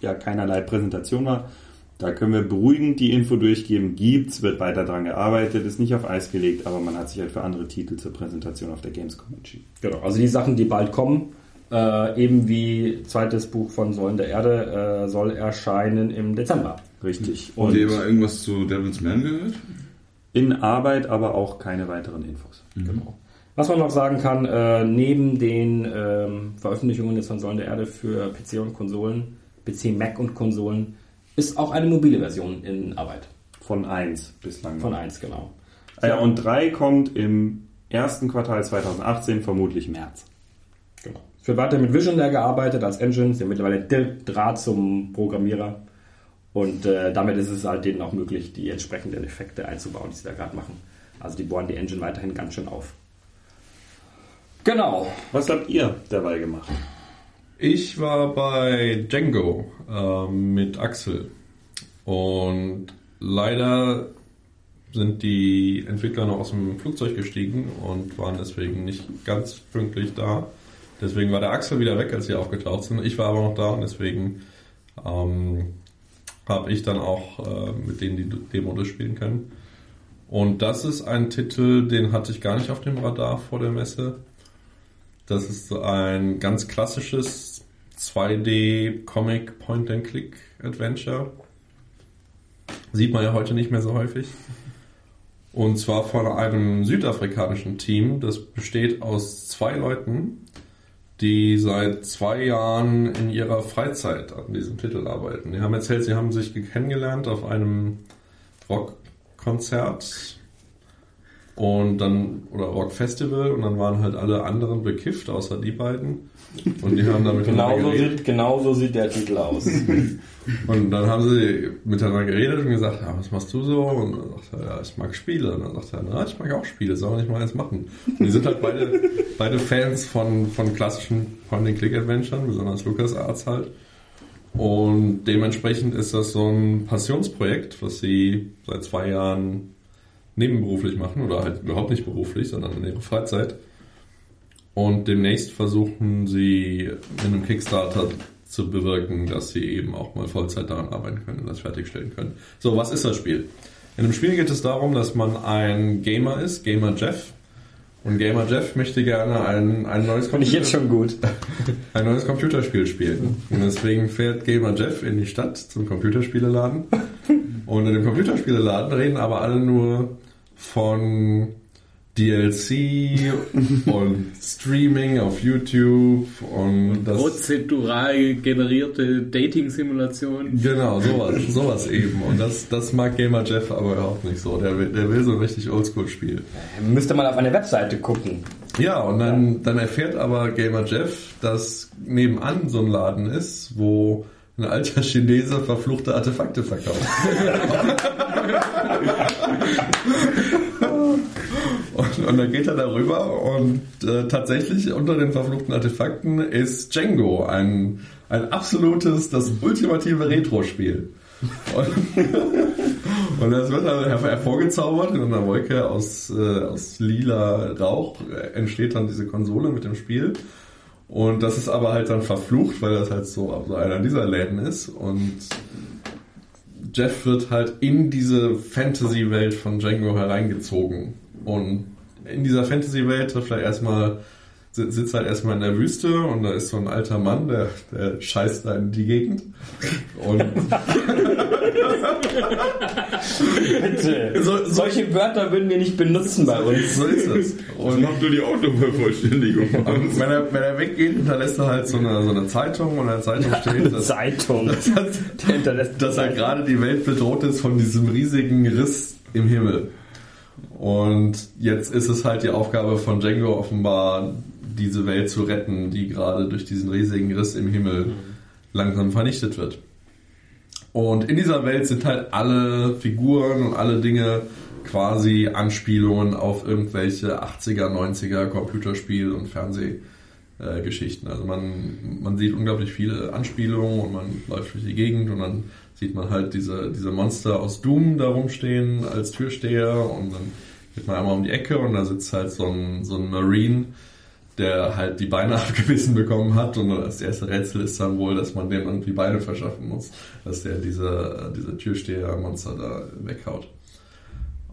ja keinerlei Präsentation war. Da können wir beruhigend die Info durchgeben. Gibt's, wird weiter dran gearbeitet, ist nicht auf Eis gelegt, aber man hat sich halt für andere Titel zur Präsentation auf der Gamescom entschieden. Genau, also die Sachen, die bald kommen, äh, eben wie zweites Buch von Säulen der Erde, äh, soll erscheinen im Dezember. Richtig. Und ihr aber irgendwas zu Devil's Man gehört? in Arbeit, aber auch keine weiteren Infos. Genau. Was man noch sagen kann, äh, neben den ähm, Veröffentlichungen jetzt von Säulen der Erde für PC und Konsolen, PC, Mac und Konsolen, ist auch eine mobile Version in Arbeit. Von 1 bislang. Von 1, genau. Ah ja, und 3 kommt im ersten Quartal 2018, vermutlich März. Genau. Wird weiter mit Visionaire gearbeitet als Engine, sie haben mittlerweile direkt Draht zum Programmierer. Und äh, damit ist es halt denen auch möglich, die entsprechenden Effekte einzubauen, die sie da gerade machen. Also die bohren die Engine weiterhin ganz schön auf. Genau. Was habt ihr dabei gemacht? Ich war bei Django ähm, mit Axel und leider sind die Entwickler noch aus dem Flugzeug gestiegen und waren deswegen nicht ganz pünktlich da. Deswegen war der Axel wieder weg, als sie aufgetaucht sind. Ich war aber noch da und deswegen ähm, habe ich dann auch äh, mit denen die Demo durchspielen können. Und das ist ein Titel, den hatte ich gar nicht auf dem Radar vor der Messe. Das ist ein ganz klassisches 2D Comic Point and Click Adventure. Sieht man ja heute nicht mehr so häufig. Und zwar von einem südafrikanischen Team, das besteht aus zwei Leuten, die seit zwei Jahren in ihrer Freizeit an diesem Titel arbeiten. Die haben erzählt, sie haben sich kennengelernt auf einem Rockkonzert und dann oder Rockfestival und dann waren halt alle anderen bekifft, außer die beiden. Und die haben damit Genauso sieht, genauso sieht der Titel aus. und dann haben sie miteinander geredet und gesagt, ja, was machst du so? Und dann sagt er, ja, ich mag Spiele. Und dann sagt er, na, ich mag auch Spiele, soll man nicht mal eins machen. Und die sind halt beide, beide Fans von, von klassischen Point-and-Click-Adventuren, besonders LucasArts halt. Und dementsprechend ist das so ein Passionsprojekt, was sie seit zwei Jahren nebenberuflich machen oder halt überhaupt nicht beruflich, sondern in ihrer Freizeit. Und demnächst versuchen sie mit einem Kickstarter zu bewirken, dass sie eben auch mal Vollzeit daran arbeiten können und das fertigstellen können. So, was ist das Spiel? In dem Spiel geht es darum, dass man ein Gamer ist, Gamer Jeff. Und Gamer Jeff möchte gerne ein, ein neues Finde ich jetzt schon gut. ein neues Computerspiel spielen. Und deswegen fährt Gamer Jeff in die Stadt zum Computerspieleladen. Und in dem Computerspieleladen reden aber alle nur von DLC und Streaming auf YouTube und das. Prozedural generierte Dating-Simulation. Genau, sowas, sowas eben. Und das, das mag Gamer Jeff aber überhaupt nicht so. Der will, der will so ein richtig Oldschool-Spiel. Müsste mal auf eine Webseite gucken. Ja, und dann, dann erfährt aber Gamer Jeff, dass nebenan so ein Laden ist, wo ein alter Chinese verfluchte Artefakte verkauft. und, und dann geht er darüber und äh, tatsächlich unter den verfluchten Artefakten ist Django, ein, ein absolutes, das ultimative Retro-Spiel. Und, und das wird dann her- hervorgezaubert in einer Wolke aus, äh, aus lila Rauch äh, entsteht dann diese Konsole mit dem Spiel. Und das ist aber halt dann verflucht, weil das halt so, so einer dieser Läden ist. Und Jeff wird halt in diese Fantasy-Welt von Django hereingezogen. Und in dieser Fantasy-Welt trifft er erstmal, si- sitzt halt erstmal in der Wüste und da ist so ein alter Mann, der, der scheißt da in die Gegend. Und Bitte. So- so- Solche Wörter würden wir nicht benutzen bei uns. so ist es. Und macht nur die Autovervollständigung. Wenn er, wenn er weggeht, hinterlässt er halt so eine, so eine Zeitung und in der Zeitung steht, dass, Zeitung. Der hinterlässt dass halt gerade die Welt bedroht ist von diesem riesigen Riss im Himmel. Und jetzt ist es halt die Aufgabe von Django offenbar, diese Welt zu retten, die gerade durch diesen riesigen Riss im Himmel langsam vernichtet wird. Und in dieser Welt sind halt alle Figuren und alle Dinge quasi Anspielungen auf irgendwelche 80er, 90er Computerspiel- und Fernsehgeschichten. Also man, man sieht unglaublich viele Anspielungen und man läuft durch die Gegend und dann sieht man halt diese, diese Monster aus Doom da rumstehen als Türsteher und dann geht man einmal um die Ecke und da sitzt halt so ein, so ein Marine, der halt die Beine abgebissen bekommen hat und das erste Rätsel ist dann wohl, dass man dem irgendwie Beine verschaffen muss, dass der diese, diese Türsteher-Monster da weghaut.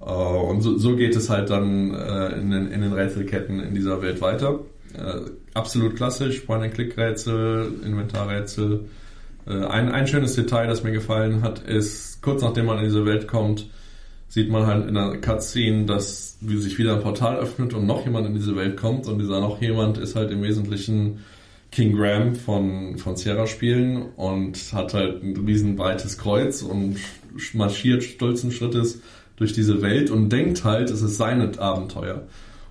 Äh, und so, so geht es halt dann äh, in, den, in den Rätselketten in dieser Welt weiter. Äh, absolut klassisch, Point-and-Click-Rätsel, Inventarrätsel. Ein, ein schönes Detail, das mir gefallen hat, ist, kurz nachdem man in diese Welt kommt, sieht man halt in einer Cutscene, dass wie sich wieder ein Portal öffnet und noch jemand in diese Welt kommt und dieser noch jemand ist halt im Wesentlichen King Graham von, von Sierra Spielen und hat halt ein riesen breites Kreuz und marschiert stolzen Schrittes durch diese Welt und denkt halt, es ist sein Abenteuer.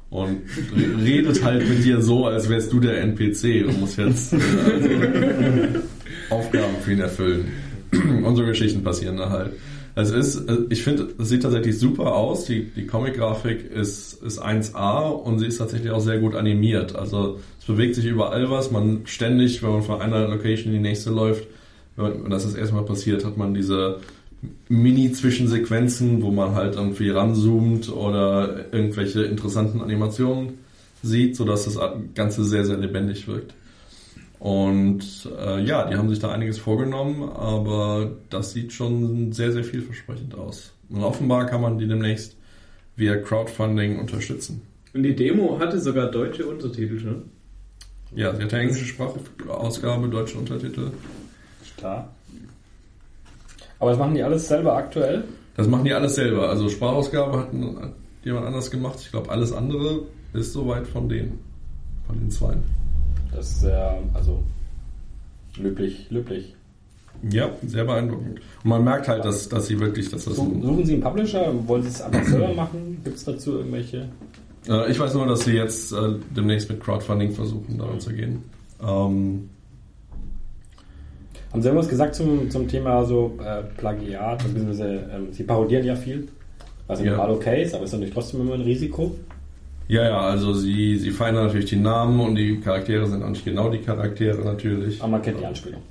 Und redet halt mit dir so, als wärst du der NPC und muss jetzt äh, Aufgaben für ihn erfüllen. und so Geschichten passieren da halt. Es ist, ich finde, es sieht tatsächlich super aus. Die, die Comic-Grafik ist, ist 1A und sie ist tatsächlich auch sehr gut animiert. Also es bewegt sich überall was. Man ständig, wenn man von einer Location in die nächste läuft, wenn das das erste Mal passiert, hat man diese Mini-Zwischensequenzen, wo man halt irgendwie ranzoomt oder irgendwelche interessanten Animationen sieht, sodass das Ganze sehr, sehr lebendig wirkt. Und äh, ja, die haben sich da einiges vorgenommen, aber das sieht schon sehr, sehr vielversprechend aus. Und offenbar kann man die demnächst via Crowdfunding unterstützen. Und die Demo hatte sogar deutsche Untertitel schon. Ja, sie hatte englische Sprachausgabe, deutsche Untertitel. Klar. Aber das machen die alles selber aktuell? Das machen die alles selber. Also Sprachausgabe hat jemand anders gemacht. Ich glaube, alles andere ist soweit von denen. Von den zwei. Das ist sehr, also löblich, löblich. Ja, sehr beeindruckend. Und man merkt halt, dass, dass sie wirklich, dass das. Suchen, suchen Sie einen Publisher? Wollen Sie es einfach selber machen? Gibt es dazu irgendwelche? Äh, ich weiß nur, dass sie jetzt äh, demnächst mit Crowdfunding versuchen, daran zu gehen. Ähm, Haben Sie irgendwas gesagt zum, zum Thema so äh, Plagiat? Beziehungsweise, ähm, Sie parodieren ja viel, was ja Ja. normal okay ist, aber ist natürlich trotzdem immer ein Risiko. Ja, ja, also sie, sie feiern natürlich die Namen und die Charaktere sind auch nicht genau die Charaktere natürlich. Aber man kennt die Anspielung.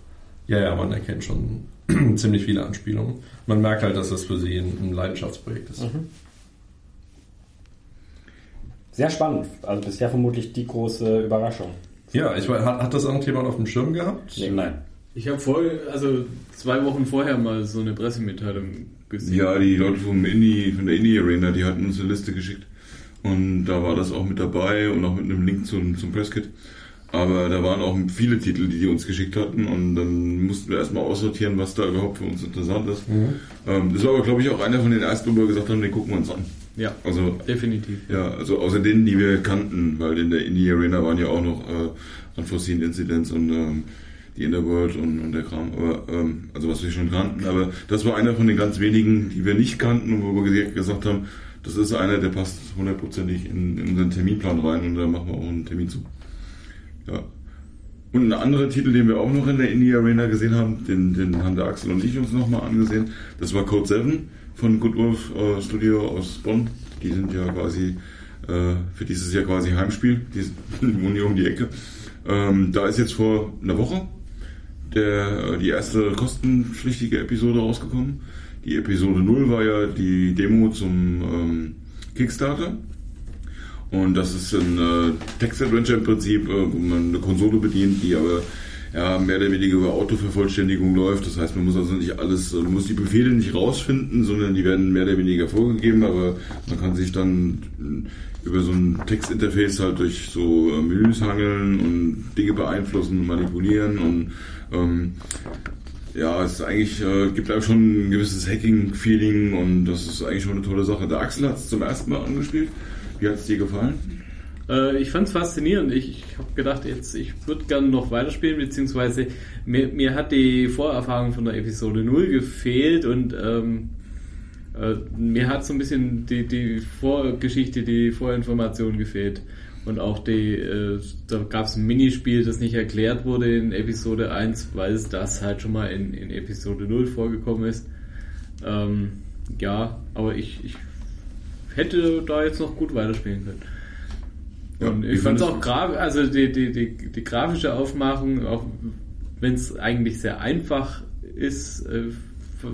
Ja, ja, man erkennt schon ziemlich viele Anspielungen. Man merkt halt, dass das für sie ein, ein Leidenschaftsprojekt ist. Sehr spannend. Also bisher vermutlich die große Überraschung. Ja, ich weiß, hat, hat das irgendjemand auf dem Schirm gehabt? Nee. Nein. Ich habe vor, also zwei Wochen vorher mal so eine Pressemitteilung gesehen. Ja, die Leute vom Indie, von der Indie Arena, die hatten uns eine Liste geschickt. Und da war das auch mit dabei und auch mit einem Link zum, zum Presskit. Aber da waren auch viele Titel, die die uns geschickt hatten und dann mussten wir erstmal aussortieren, was da überhaupt für uns interessant ist. Ähm, das war aber, glaube ich, auch einer von den ersten, wo wir gesagt haben, den gucken wir uns an. Ja, Also, definitiv. ja, also außer denen, die wir kannten, weil in der Indie Arena waren ja auch noch äh, Unforeseen Incidents und ähm, die Innerworld und, und der Kram, aber ähm, also was wir schon kannten, aber das war einer von den ganz wenigen, die wir nicht kannten und wo wir ge- gesagt haben, das ist einer, der passt hundertprozentig in, in unseren Terminplan rein und da machen wir auch einen Termin zu. Ja. Und ein anderer Titel, den wir auch noch in der Indie Arena gesehen haben, den, den haben der Axel und ich uns nochmal angesehen, das war Code 7 von Good Wolf äh, Studio aus Bonn. Die sind ja quasi äh, für dieses Jahr quasi Heimspiel, die wohnen hier um die Ecke. Ähm, da ist jetzt vor einer Woche der, äh, die erste kostenpflichtige Episode rausgekommen. Die Episode 0 war ja die Demo zum ähm, Kickstarter. Und das ist ein äh, Text-Adventure im Prinzip, äh, wo man eine Konsole bedient, die aber ja, mehr oder weniger über Autovervollständigung läuft. Das heißt, man muss also nicht alles, man muss die Befehle nicht rausfinden, sondern die werden mehr oder weniger vorgegeben, aber man kann sich dann über so ein Textinterface halt durch so äh, Menüs hangeln und Dinge beeinflussen und manipulieren und ähm, ja, es eigentlich, äh, gibt einem schon ein gewisses Hacking-Feeling und das ist eigentlich schon eine tolle Sache. Der Axel hat es zum ersten Mal angespielt. Wie hat es dir gefallen? Äh, ich fand es faszinierend. Ich, ich habe gedacht, jetzt ich würde gerne noch weiterspielen, beziehungsweise mir, mir hat die Vorerfahrung von der Episode 0 gefehlt und ähm, äh, mir hat so ein bisschen die, die Vorgeschichte, die Vorinformation gefehlt. Und auch die, äh, da gab es ein Minispiel, das nicht erklärt wurde in Episode 1, weil es das halt schon mal in, in Episode 0 vorgekommen ist. Ähm, ja, aber ich, ich hätte da jetzt noch gut weiterspielen können. Ja, Und ich fand es auch graf also die, die, die, die grafische Aufmachung, auch wenn es eigentlich sehr einfach ist, äh,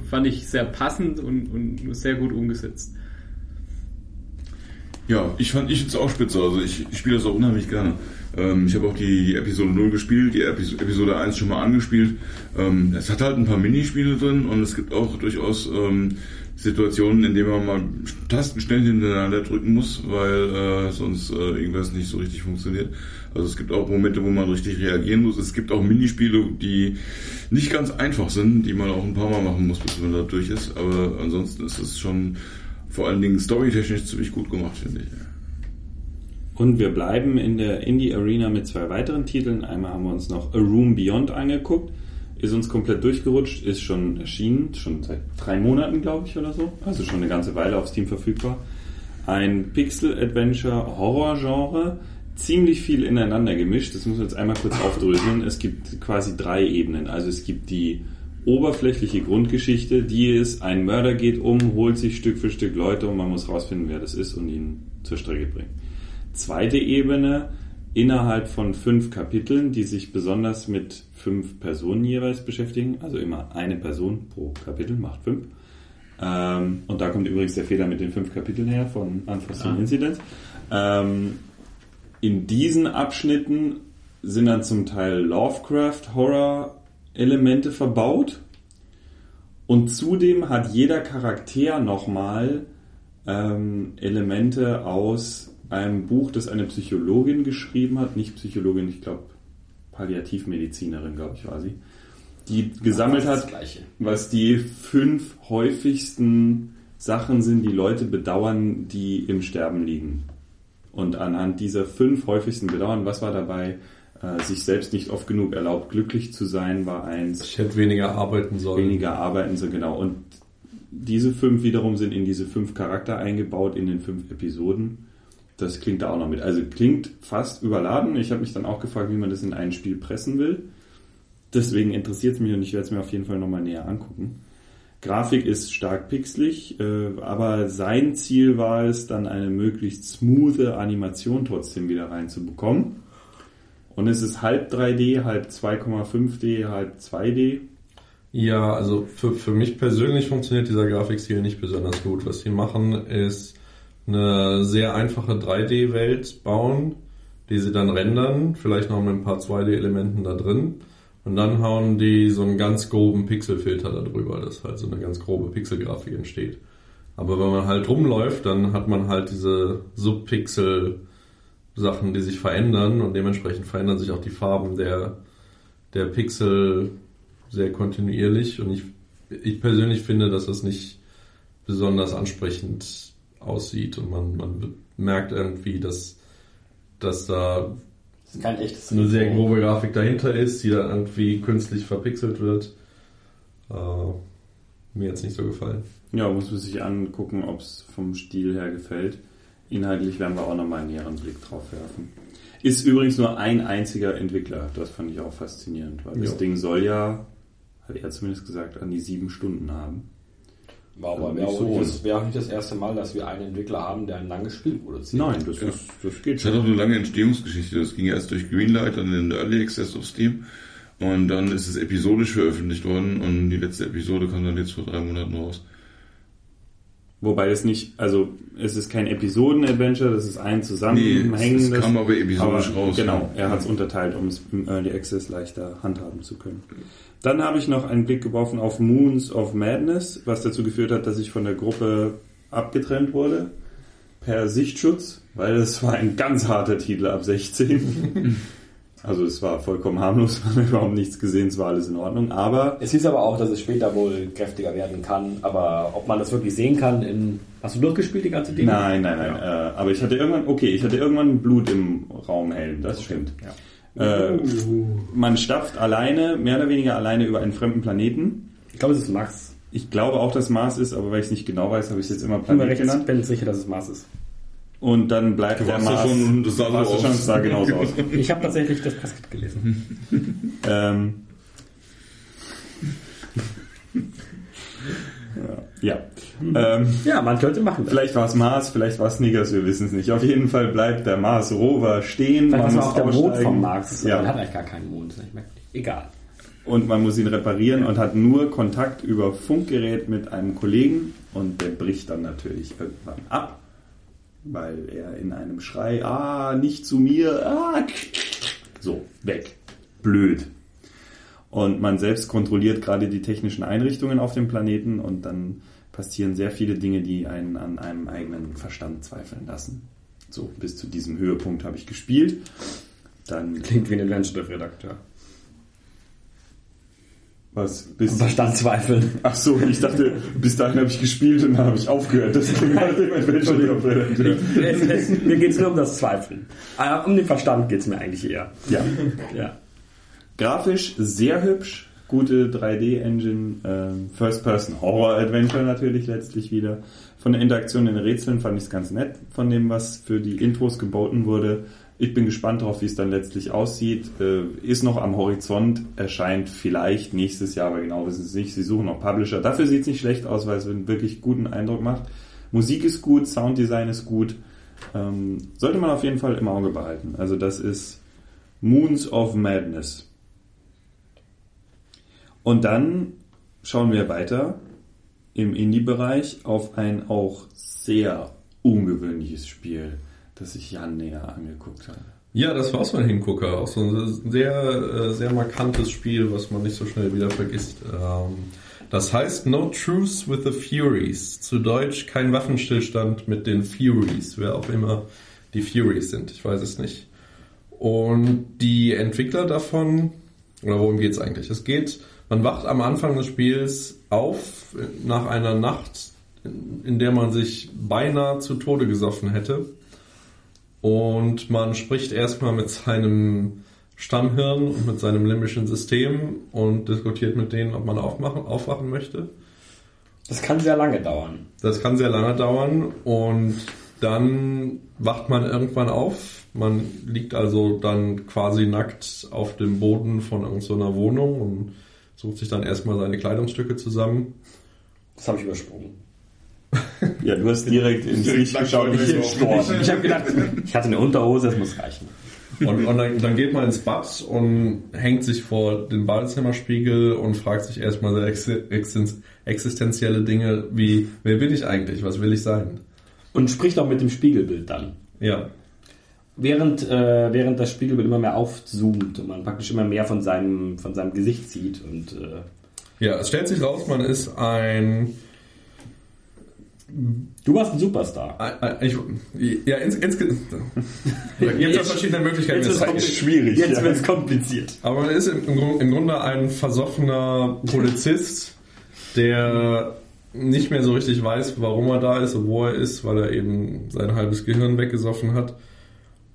fand ich sehr passend und, und sehr gut umgesetzt. Ja, ich fand ich jetzt auch spitze. Also ich, ich spiele das auch unheimlich gerne. Ähm, ich habe auch die, Episode 0 gespielt, die Epis Episode 1 schon mal angespielt. Ähm, es hat halt ein paar Minispiele drin und es gibt auch durchaus ähm, Situationen, in denen man mal Tasten schnell hintereinander drücken muss, weil äh, sonst äh, irgendwas nicht so richtig funktioniert. Also es gibt auch Momente, wo man richtig reagieren muss. Es gibt auch Minispiele, die nicht ganz einfach sind, die man auch ein paar Mal machen muss, bis man da durch ist. Aber ansonsten ist es schon vor allen Dingen storytechnisch ziemlich gut gemacht, finde ich. Und wir bleiben in der Indie Arena mit zwei weiteren Titeln. Einmal haben wir uns noch A Room Beyond angeguckt. Ist uns komplett durchgerutscht, ist schon erschienen, schon seit drei Monaten, glaube ich, oder so. Also schon eine ganze Weile auf Steam verfügbar. Ein Pixel-Adventure-Horror-Genre, ziemlich viel ineinander gemischt. Das muss man jetzt einmal kurz aufdröseln. Es gibt quasi drei Ebenen. Also es gibt die oberflächliche Grundgeschichte, die ist, ein Mörder geht um, holt sich Stück für Stück Leute und man muss rausfinden, wer das ist und ihn zur Strecke bringen. Zweite Ebene, innerhalb von fünf Kapiteln, die sich besonders mit fünf Personen jeweils beschäftigen, also immer eine Person pro Kapitel, macht fünf. Ähm, und da kommt übrigens der Fehler mit den fünf Kapiteln her von Unforeseen Ah. Incidents. Ähm, in diesen Abschnitten sind dann zum Teil Lovecraft-Horror-Elemente verbaut. Und zudem hat jeder Charakter nochmal ähm, Elemente aus einem Buch, das eine Psychologin geschrieben hat. Nicht Psychologin, ich glaube Palliativmedizinerin, glaube ich, war sie. Die gesammelt Das hat, was die fünf häufigsten Sachen sind, die Leute bedauern, die im Sterben liegen. Und anhand dieser fünf häufigsten Bedauern, was war dabei? Äh, sich selbst nicht oft genug erlaubt, glücklich zu sein, war eins. Ich hätte weniger arbeiten sollen. Weniger arbeiten, so genau. Und diese fünf wiederum sind in diese fünf Charakter eingebaut, in den fünf Episoden. Das klingt da auch noch mit. Also klingt fast überladen. Ich habe mich dann auch gefragt, wie man das in ein Spiel pressen will. Deswegen interessiert es mich und ich werde es mir auf jeden Fall nochmal näher angucken. Grafik ist stark pixelig, äh, aber sein Ziel war es, dann eine möglichst smoothe Animation trotzdem wieder reinzubekommen. Und es ist halb 3D, halb 2,5D, halb 2D. Ja, also für, für mich persönlich funktioniert dieser Grafikstil nicht besonders gut. Was sie machen, ist eine sehr einfache 3D-Welt bauen, die sie dann rendern, vielleicht noch mit ein paar 2D-Elementen da drin. Und dann hauen die so einen ganz groben Pixelfilter darüber, dass halt so eine ganz grobe Pixelgrafik entsteht. Aber wenn man halt rumläuft, dann hat man halt diese Subpixel-Sachen, die sich verändern und dementsprechend verändern sich auch die Farben der, der Pixel sehr kontinuierlich und ich, ich persönlich finde, dass das nicht besonders ansprechend aussieht und man, man merkt irgendwie, dass, dass da Das ist kein echtes eine sehr grobe Grafik dahinter ist, die dann irgendwie künstlich verpixelt wird. Äh, mir jetzt nicht so gefallen. Ja, muss man sich angucken, ob es vom Stil her gefällt. Inhaltlich werden wir auch nochmal einen näheren Blick drauf werfen. Ist übrigens nur ein einziger Entwickler. Das fand ich auch faszinierend, weil das Ja. Ding soll ja, hat er zumindest gesagt, an die sieben Stunden haben. War aber wäre nicht auch, so nicht das- wäre auch nicht das erste Mal, dass wir einen Entwickler haben, der ein langes Spiel produziert. Nein, das, ist, das geht Es hat auch eine lange Entstehungsgeschichte. Das ging erst durch Greenlight, dann in den Early Access auf Steam. Und dann ist es episodisch veröffentlicht worden und die letzte Episode kam dann jetzt vor drei Monaten raus. Wobei es nicht, also es ist kein Episoden-Adventure, das ist ein Nee, zusammenhängendes. es, es kam aber episodisch Aber raus. Genau, er hat es unterteilt, um es im Early Access leichter handhaben zu können. Dann habe ich noch einen Blick geworfen auf Moons of Madness, was dazu geführt hat, dass ich von der Gruppe abgetrennt wurde. Per Sichtschutz, weil es war ein ganz harter Titel ab 16. also es war vollkommen harmlos, man hat überhaupt nichts gesehen, es war alles in Ordnung. Aber Es hieß aber auch, dass es später wohl kräftiger werden kann, aber ob man das wirklich sehen kann in... Hast du durchgespielt, die ganze Demo? Nein, nein, nein. Äh, aber ich hatte irgendwann, okay, ich hatte irgendwann Blut im Raumhelm, das stimmt. Ja. Äh, man stapft alleine, mehr oder weniger alleine über einen fremden Planeten. Ich glaube, es ist Mars. Ich glaube auch, dass Mars ist, aber weil ich es nicht genau weiß, habe ich es jetzt immer Ich bin mir Planet recht genannt. bin sicher, dass es Mars ist. Und dann bleibt Du der Mars. schon, das sah so schon, sah genauso aus. Ich habe tatsächlich das Paket gelesen. ähm, ja. ja. Ähm, Ja, man könnte machen. Vielleicht war es Mars, vielleicht war es Snickers, wir wissen es nicht. Auf jeden Fall bleibt der Mars Rover stehen. Vielleicht war man muss auch der Mond vom Mars. Ja. Man hat eigentlich gar keinen Mond. Merke, egal. Und man muss ihn reparieren und hat nur Kontakt über Funkgerät mit einem Kollegen und der bricht dann natürlich irgendwann ab. Weil er in einem Schrei, ah, nicht zu mir, ah, so, weg. Blöd. Und man selbst kontrolliert gerade die technischen Einrichtungen auf dem Planeten und dann passieren sehr viele Dinge, die einen an einem eigenen Verstand zweifeln lassen. So, bis zu diesem Höhepunkt habe ich gespielt. Dann, Klingt wie ein Adventure-Redakteur. Was, bis, Verstand zweifeln. ach so, ich dachte, bis dahin habe ich gespielt und dann habe ich aufgehört. Das klingt nach dem Adventure mir geht es nur um das Zweifeln. Ah, Um den Verstand geht es mir eigentlich eher. Ja. Ja. Grafisch sehr hübsch, gute 3D-Engine, ähm, First-Person-Horror-Adventure natürlich letztlich wieder. Von der Interaktion in den Rätseln fand ich es ganz nett, von dem, was für die Intros geboten wurde. Ich bin gespannt darauf, wie es dann letztlich aussieht. Äh, ist noch am Horizont, erscheint vielleicht nächstes Jahr, aber genau wissen sie es nicht. Sie suchen noch Publisher. Dafür sieht es nicht schlecht aus, weil es einen wirklich guten Eindruck macht. Musik ist gut, Sounddesign ist gut. Ähm, sollte man auf jeden Fall im Auge behalten. Also das ist Moons of Madness. Und dann schauen wir weiter im Indie-Bereich auf ein auch sehr ungewöhnliches Spiel, das sich Jan näher angeguckt hat. Ja, das war so ein Hingucker. Auch so ein sehr, äh, sehr markantes Spiel, was man nicht so schnell wieder vergisst. Ähm, Das heißt No Truce with the Furies. Zu Deutsch kein Waffenstillstand mit den Furies. Wer auch immer die Furies sind. Ich weiß es nicht. Und die Entwickler davon, oder worum geht's eigentlich? Es geht, man wacht am Anfang des Spiels auf nach einer Nacht, in der man sich beinahe zu Tode gesoffen hätte. Und man spricht erstmal mit seinem Stammhirn und mit seinem limbischen System und diskutiert mit denen, ob man aufmachen, aufwachen möchte. Das kann sehr lange dauern. Das kann sehr lange dauern und dann wacht man irgendwann auf. Man liegt also dann quasi nackt auf dem Boden von irgendeiner Wohnung und sucht sich dann erstmal seine Kleidungsstücke zusammen. Das habe ich übersprungen. Ja, du hast direkt ins Licht geschaut gestorben. Ich habe gedacht, ich hatte eine Unterhose, das muss reichen. Und, und dann, dann geht man ins Bad und hängt sich vor den Badezimmerspiegel und fragt sich erstmal sehr exi- existen- existenzielle Dinge wie, wer bin ich eigentlich? Was will ich sein? Und spricht auch mit dem Spiegelbild dann. Ja. Während, äh, während das Spiegelbild immer mehr aufzoomt und man praktisch immer mehr von seinem, von seinem Gesicht sieht. Und äh, Ja, es stellt sich raus, man ist ein du warst ein Superstar. Ich, ja, ins, insge da gibt es verschiedene Möglichkeiten. Jetzt wird's ist schwierig, Jetzt ja. wird es kompliziert. Aber man ist im, im Grunde ein versoffener Polizist, der nicht mehr so richtig weiß, warum er da ist und wo er ist, weil er eben sein halbes Gehirn weggesoffen hat.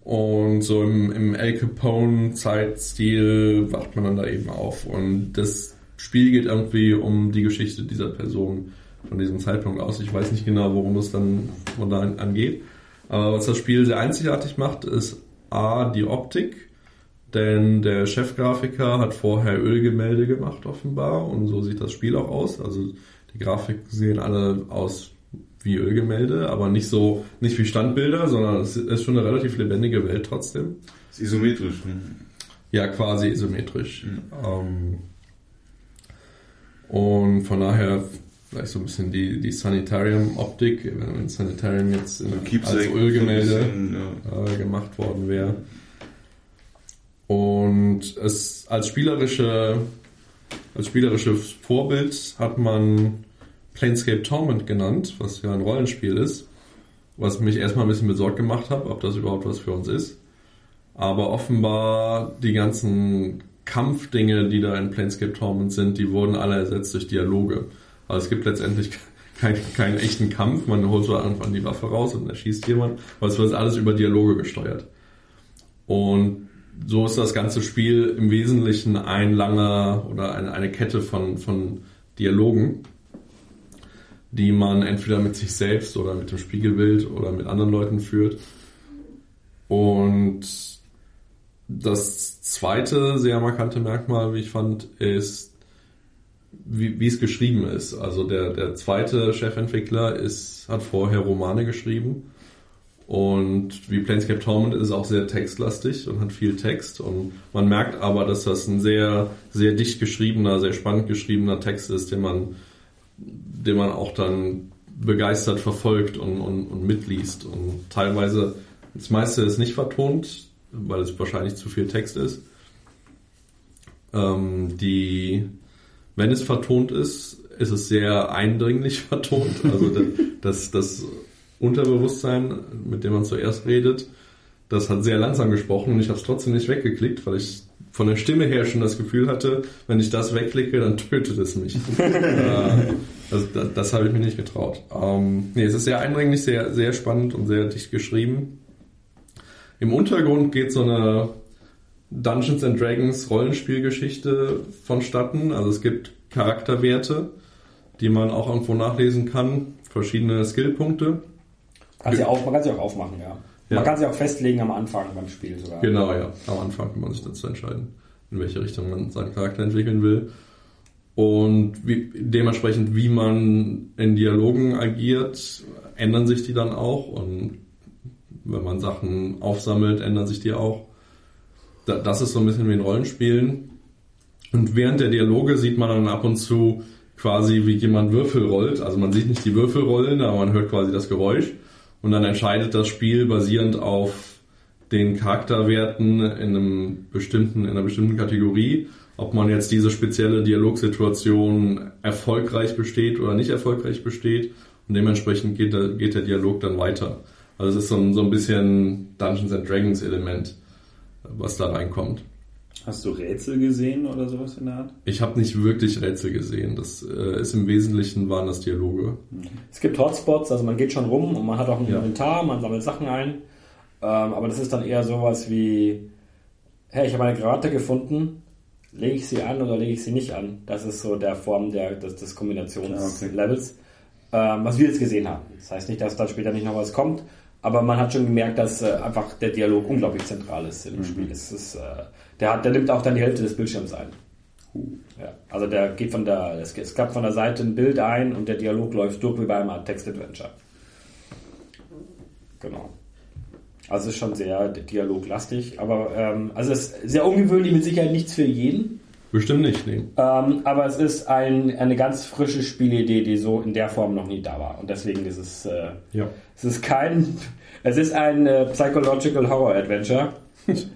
Und so im, im Al Capone-Zeitstil wacht man dann da eben auf. Und das Spiel geht irgendwie um die Geschichte dieser Person von diesem Zeitpunkt aus. Ich weiß nicht genau, worum es dann von da an- angeht. Aber was das Spiel sehr einzigartig macht, ist A, die Optik. Denn der Chefgrafiker hat vorher Ölgemälde gemacht, offenbar. Und so sieht das Spiel auch aus. Also die Grafiken sehen alle aus wie Ölgemälde, aber nicht so, nicht wie Standbilder, sondern es ist schon eine relativ lebendige Welt trotzdem. Ist isometrisch. Ne? Ja, quasi isometrisch. Ähm, und von daher vielleicht so ein bisschen die, die Sanitarium-Optik, wenn Sanitarium jetzt in, als Ölgemälde bisschen, ja. äh, gemacht worden wäre. Und es als spielerische als spielerisches Vorbild hat man Planescape Torment genannt, was ja ein Rollenspiel ist, was mich erstmal ein bisschen besorgt gemacht hat, ob das überhaupt was für uns ist. Aber offenbar die ganzen Kampfdinge, die da in Planescape Torment sind, die wurden alle ersetzt durch Dialoge. Also es gibt letztendlich keinen keinen echten Kampf, man holt so irgendwann die Waffe raus und erschießt jemand, aber es wird alles über Dialoge gesteuert. Und so ist das ganze Spiel im Wesentlichen ein langer oder eine, eine Kette von, von Dialogen, die man entweder mit sich selbst oder mit dem Spiegelbild oder mit anderen Leuten führt. Und das zweite sehr markante Merkmal, wie ich fand, ist, wie, wie es geschrieben ist. Also der, der zweite Chefentwickler ist, hat vorher Romane geschrieben. Und wie Planescape Torment ist auch sehr textlastig und hat viel Text. Und man merkt aber, dass das ein sehr, sehr dicht geschriebener, sehr spannend geschriebener Text ist, den man, den man auch dann begeistert verfolgt und, und, und mitliest. Und teilweise, das meiste ist nicht vertont, weil es wahrscheinlich zu viel Text ist. Ähm, die, wenn es vertont ist, ist es sehr eindringlich vertont. Also das, das Unterbewusstsein, mit dem man zuerst redet, das hat sehr langsam gesprochen und ich habe es trotzdem nicht weggeklickt, weil ich von der Stimme her schon das Gefühl hatte, wenn ich das wegklicke, dann tötet es mich. äh, das, das, das habe ich mir nicht getraut. Ähm, nee, es ist sehr eindringlich, sehr, sehr spannend und sehr dicht geschrieben. Im Untergrund geht so eine Dungeons and Dragons Rollenspielgeschichte vonstatten. Also es gibt Charakterwerte, die man auch irgendwo nachlesen kann, verschiedene Skillpunkte. Kannst ja auch, man kann sie auch aufmachen, ja. Ja. Man kann sie auch festlegen am Anfang beim Spiel sogar. Genau, ja. Am Anfang kann man sich dazu entscheiden, in welche Richtung man seinen Charakter entwickeln will. Und wie, dementsprechend, wie man in Dialogen agiert, ändern sich die dann auch. Und wenn man Sachen aufsammelt, ändern sich die auch. Da, das ist so ein bisschen wie in Rollenspielen. Und während der Dialoge sieht man dann ab und zu quasi, wie jemand Würfel rollt. Also man sieht nicht die Würfel rollen, aber man hört quasi das Geräusch. Und dann entscheidet das Spiel basierend auf den Charakterwerten in einem bestimmten, in einer bestimmten Kategorie, ob man jetzt diese spezielle Dialogsituation erfolgreich besteht oder nicht erfolgreich besteht. Und dementsprechend geht der, geht der Dialog dann weiter. Also es ist so ein, so ein bisschen Dungeons and Dragons Element, was da reinkommt. Hast du Rätsel gesehen oder sowas in der Art? Ich habe nicht wirklich Rätsel gesehen. Das äh, ist im Wesentlichen waren das Dialoge. Es gibt Hotspots, also man geht schon rum und man hat auch ein Ja. Inventar, man sammelt Sachen ein. Ähm, aber das ist dann eher sowas wie, hey, ich habe eine Granate gefunden, lege ich sie an oder lege ich sie nicht an? Das ist so der Form der, des, des Kombinationslevels, ähm, was wir jetzt gesehen haben. Das heißt nicht, dass da später nicht noch was kommt, aber man hat schon gemerkt, dass äh, einfach der Dialog unglaublich zentral ist im Spiel. Es ist, äh, der, hat, der nimmt auch dann die Hälfte des Bildschirms ein. Ja, also der geht von der, es, es gab von der Seite ein Bild ein und der Dialog läuft durch wie bei einem Art Text-Adventure. Genau. Also es ist schon sehr dialoglastig, aber ähm, also es ist sehr ungewöhnlich, mit Sicherheit nichts für jeden. Bestimmt nicht, nee. Ähm, aber es ist ein, eine ganz frische Spielidee, die so in der Form noch nie da war. Und deswegen ist es, äh, Ja. es ist kein, es ist ein äh, Psychological Horror Adventure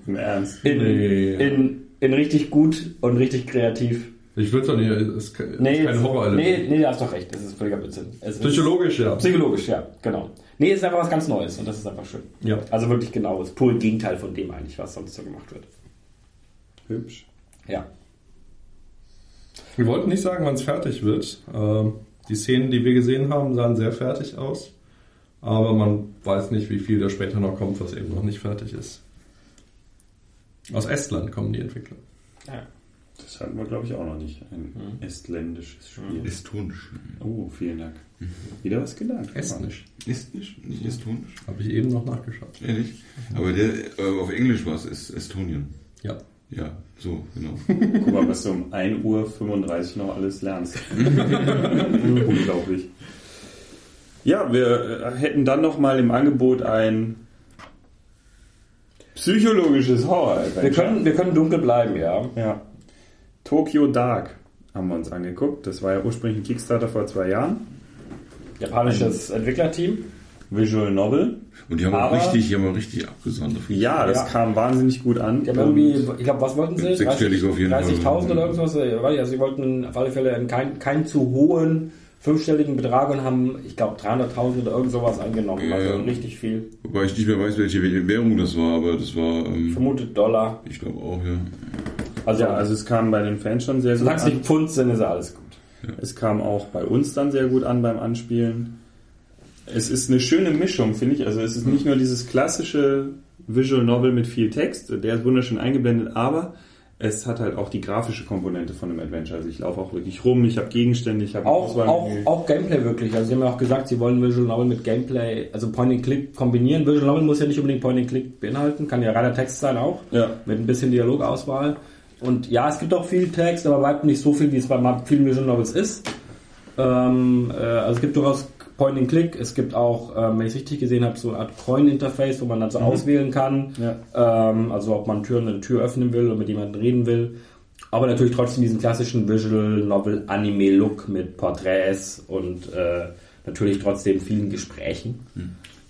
Im Ernst. in, Nee. in, in richtig gut und richtig kreativ. Ich würde doch nicht, es ist kein, Nee, kein es- Horror-Element. nee, nee, du hast doch recht. Es ist völliger Blödsinn. Es ist- Psychologisch, ja. Psychologisch, ja, genau. Nee, es ist einfach was ganz Neues und das ist einfach schön. Ja. Also wirklich genau, das pure Gegenteil von dem eigentlich, was sonst so gemacht wird. Hübsch. Ja. Wir wollten nicht sagen, wann es fertig wird. Ähm, die Szenen, die wir gesehen haben, sahen sehr fertig aus. Aber man weiß nicht, wie viel da später noch kommt, was eben noch nicht fertig ist. Aus Estland kommen die Entwickler. ja. Das hatten wir, glaube ich, auch noch nicht. Ein estländisches Spiel. Estonisch. Oh, vielen Dank. Wieder was gelernt. Estnisch. Estnisch? Nicht Estonisch? Habe ich eben noch nachgeschaut. Ehrlich? Aber der, äh, auf Englisch war es Est- Estonien. Ja. Ja, so, genau. Guck mal, was du um 1.35 Uhr noch alles lernst. Unglaublich. Ja, wir äh, hätten dann noch mal im Angebot ein psychologisches horror Wir können, wir können dunkel bleiben, ja. Ja. Tokyo Dark haben wir uns angeguckt. Das war ja ursprünglich ein Kickstarter vor zwei Jahren. Japanisches Entwicklerteam. Visual Novel. Und die haben auch Aber- richtig, die haben auch richtig abgesandt. dafür. Ja, das Ja. kam wahnsinnig gut an. Die haben irgendwie, ich glaube, was wollten sie? Sechsstellig auf jeden Fall. 30.000 oder irgendwas? Ich weiß nicht, Also sie wollten auf alle Fälle einen keinen keinen zu hohen fünfstelligen Betrag und haben, ich glaube, 300.000 oder irgend sowas angenommen. Ja, Also ja. richtig viel. Wobei ich nicht mehr weiß, welche Währung das war, aber das war, ähm, Vermutet Dollar. ich glaube auch, ja. Also, Ja, also es kam bei den Fans schon sehr gut solange es an. nicht Pfund sind, ist alles gut. Es kam auch bei uns dann sehr gut an beim Anspielen. Es ist eine schöne Mischung, finde ich. Also es ist nicht nur dieses klassische Visual Novel mit viel Text, der ist wunderschön eingeblendet, aber es hat halt auch die grafische Komponente von einem Adventure. Also ich laufe auch wirklich rum, ich habe Gegenstände, ich habe Auch, auch, auch Gameplay wirklich. Also sie haben ja auch gesagt, sie wollen Visual Novel mit Gameplay, also Point-and-Click kombinieren. Visual Novel muss ja nicht unbedingt Point-and-Click beinhalten, kann ja reiner Text sein auch. Ja. Mit ein bisschen Dialogauswahl. Und ja, es gibt auch viel Text, aber weit nicht so viel, wie es bei vielen Visual Novels ist. Ähm, äh, also es gibt durchaus Point-and-Click, es gibt auch, ähm, wenn ich es richtig gesehen habe, so eine Art Coin-Interface, wo man dann so auswählen kann. Ja. Ähm, also ob man Türen eine Tür öffnen will oder mit jemandem reden will. Aber natürlich trotzdem diesen klassischen Visual Novel Anime Look mit Porträts und äh, natürlich trotzdem vielen Gesprächen.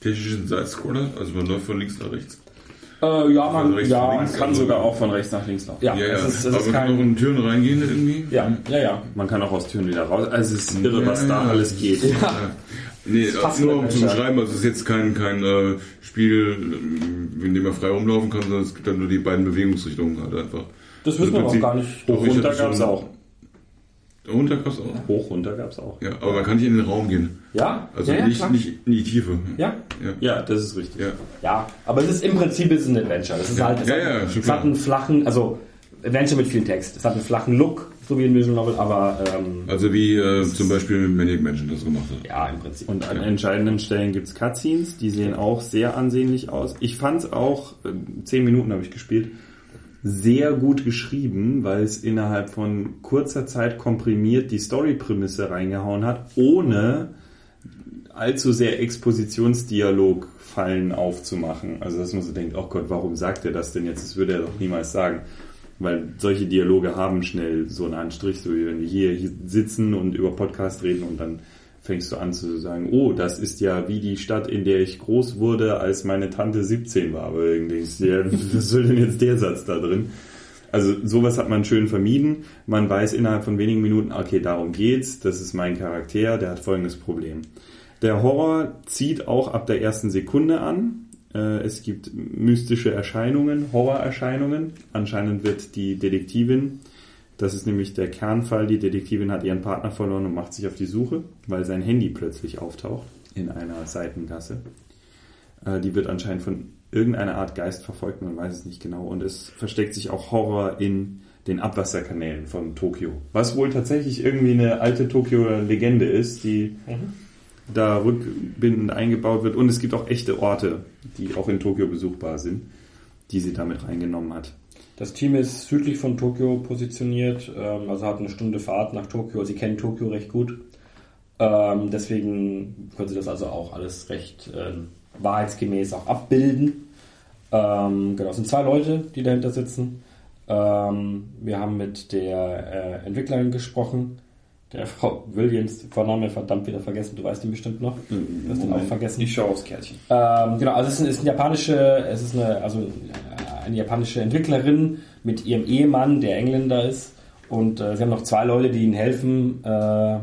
Technischen Sidescroller, also man läuft von links nach rechts. Äh, ja, man, Also ja, links. Kann sogar auch von rechts nach links laufen. ja, Ja, ja. es ist, es Aber man kann auch kein, in Türen reingehen irgendwie. ja, ja, ja. Man kann auch aus Türen wieder raus. Also es ist irre, was da alles geht. Nee, nur um zu beschreiben, also es ist jetzt kein, kein äh, Spiel, in dem man frei rumlaufen kann, sondern es gibt dann nur die beiden Bewegungsrichtungen halt einfach. Das wissen wir Im noch Prinzip- gar nicht. Doch, runter gab es auch. Runter gab's auch. Hoch runter gab es auch. Ja, aber man kann nicht in den Raum gehen. Ja, Also ja, ja, nicht, nicht in die Tiefe. Ja, Ja. Ja, das ist richtig. Ja. ja, aber es ist im Prinzip ist es ein Adventure. Es ist Ja. halt, es, Ja, hat, es hat einen flachen, also Adventure mit viel Text. Es hat einen flachen Look, so wie ein Visual Novel, aber ähm, Also wie äh, zum Beispiel Maniac Mansion das gemacht hat. ja, im Prinzip. Und an entscheidenden Stellen gibt's Cutscenes, die sehen auch sehr ansehnlich aus. Ich fand's auch, äh, zehn Minuten habe ich gespielt, sehr gut geschrieben, weil es innerhalb von kurzer Zeit komprimiert die Story-Prämisse reingehauen hat, ohne allzu sehr Expositionsdialog-Fallen aufzumachen. Also dass man so denkt, oh Gott, warum sagt er das denn jetzt? Das würde er doch niemals sagen. Weil solche Dialoge haben schnell so einen Anstrich, so wie wenn wir hier, hier sitzen und über Podcast reden und dann fängst du an zu sagen, oh, das ist ja wie die Stadt, in der ich groß wurde, als meine Tante 17 war. Aber irgendwie, ist ja, was soll denn jetzt der Satz da drin? Also sowas hat man schön vermieden. Man weiß innerhalb von wenigen Minuten, okay, darum geht's, das ist mein Charakter, der hat folgendes Problem. Der Horror zieht auch ab der ersten Sekunde an. Äh, Es gibt mystische Erscheinungen, Horrorerscheinungen. Anscheinend wird die Detektivin, das ist nämlich der Kernfall, die Detektivin hat ihren Partner verloren und macht sich auf die Suche, weil sein Handy plötzlich auftaucht in einer Seitengasse. Äh, Die wird anscheinend von irgendeiner Art Geist verfolgt, man weiß es nicht genau. Und es versteckt sich auch Horror in den Abwasserkanälen von Tokio. Was wohl tatsächlich irgendwie eine alte Tokio-Legende ist, die da rückbindend eingebaut wird. Und es gibt auch echte Orte, die auch in Tokio besuchbar sind, die sie damit reingenommen hat. Das Team ist südlich von Tokio positioniert, ähm, also hat eine Stunde Fahrt nach Tokio. Sie kennen Tokio recht gut. Ähm, deswegen können sie das also auch alles recht ähm, wahrheitsgemäß auch abbilden. Genau, es sind zwei Leute, die dahinter sitzen. Wir haben mit der äh, Entwicklerin gesprochen, der Frau Williams, Vorname verdammt wieder vergessen, du weißt ihn bestimmt noch. Du hast ihn auch vergessen. Ich schaue aufs Kärtchen. Ähm, genau, also es ist, eine, es ist eine japanische, es ist eine, also äh, eine japanische Entwicklerin mit ihrem Ehemann, der Engländer ist. Und äh, sie haben noch zwei Leute, die ihnen helfen. Äh,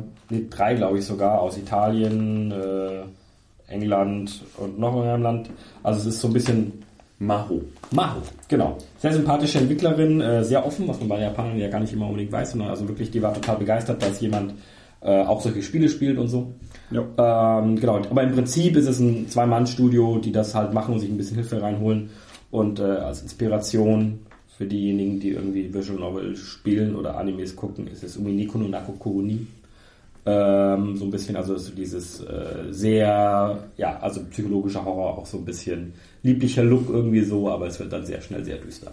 drei, glaube ich sogar, aus Italien, äh, England und noch in einem Land. Also es ist so ein bisschen Maho. Maho, genau. Sehr sympathische Entwicklerin, äh, sehr offen, was man bei Japanern ja gar nicht immer unbedingt weiß, sondern also wirklich, die war total begeistert, dass jemand äh, auch solche Spiele spielt und so. Ja. Ähm, genau, aber im Prinzip ist es ein Zwei-Mann-Studio, die das halt machen und sich ein bisschen Hilfe reinholen und äh, als Inspiration für diejenigen, die irgendwie Visual Novel spielen oder Animes gucken, ist es Uminiko no Nako Koguni. Ähm, so ein bisschen, also so dieses äh, sehr, ja, also psychologischer Horror, auch so ein bisschen lieblicher Look irgendwie so, aber es wird dann sehr schnell sehr düster.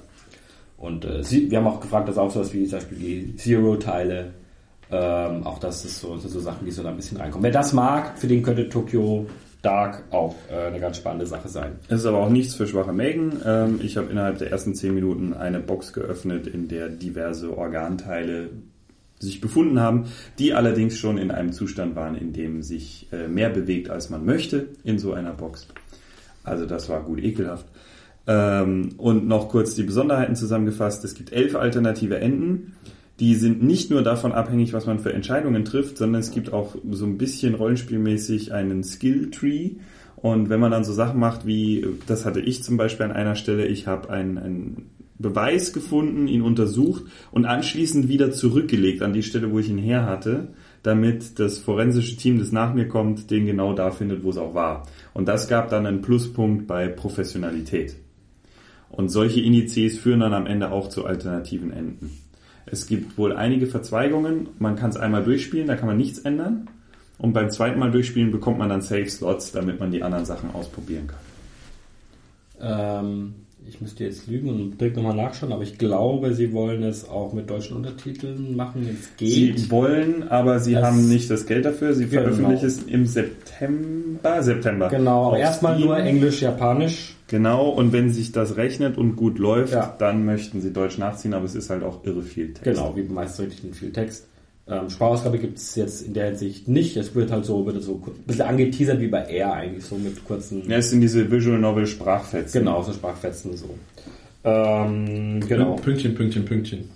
Und äh, sie, wir haben auch gefragt, dass auch sowas wie zum Beispiel die Zero-Teile, ähm, auch das ist so, so Sachen, die so da ein bisschen reinkommen. Wer das mag, für den könnte Tokyo Dark auch äh, eine ganz spannende Sache sein. Es ist aber auch nichts für schwache Mägen. Ähm, ich habe innerhalb der ersten zehn Minuten eine Box geöffnet, in der diverse Organteile sich befunden haben, die allerdings schon in einem Zustand waren, in dem sich äh, mehr bewegt, als man möchte in so einer Box. Also das war gut ekelhaft. Ähm, und noch kurz die Besonderheiten zusammengefasst. Es gibt elf alternative Enden. Die sind nicht nur davon abhängig, was man für Entscheidungen trifft, sondern es gibt auch so ein bisschen rollenspielmäßig einen Skill-Tree. Und wenn man dann so Sachen macht wie, das hatte ich zum Beispiel an einer Stelle, ich habe einen, einen Beweis gefunden, ihn untersucht und anschließend wieder zurückgelegt an die Stelle, wo ich ihn her hatte, damit das forensische Team, das nach mir kommt, den genau da findet, wo es auch war. Und das gab dann einen Pluspunkt bei Professionalität. Und solche Indizes führen dann am Ende auch zu alternativen Enden. Es gibt wohl einige Verzweigungen. Man kann es einmal durchspielen, da kann man nichts ändern. Und beim zweiten Mal durchspielen bekommt man dann Save Slots, damit man die anderen Sachen ausprobieren kann. Ähm, ich müsste jetzt lügen und direkt nochmal nachschauen, aber ich glaube, sie wollen es auch mit deutschen Untertiteln machen, es geht. Sie wollen, aber sie Das- haben nicht das Geld dafür. Sie Genau. veröffentlichen es im September. September. genau, aber erstmal nur Englisch, Japanisch. Genau, und wenn sich das rechnet und gut läuft, Ja. dann möchten sie Deutsch nachziehen, aber es ist halt auch irre viel Text. Genau, wie meist richtig viel Text. Ähm, Sprachausgabe gibt es jetzt in der Hinsicht nicht. Es wird halt so, wird so ein bisschen angeteasert wie bei Air eigentlich, so mit kurzen. Ja, es sind diese Visual Novel Sprachfetzen. Genau, so Sprachfetzen so. Ähm, genau. Pünktchen, Pünktchen, Pünktchen.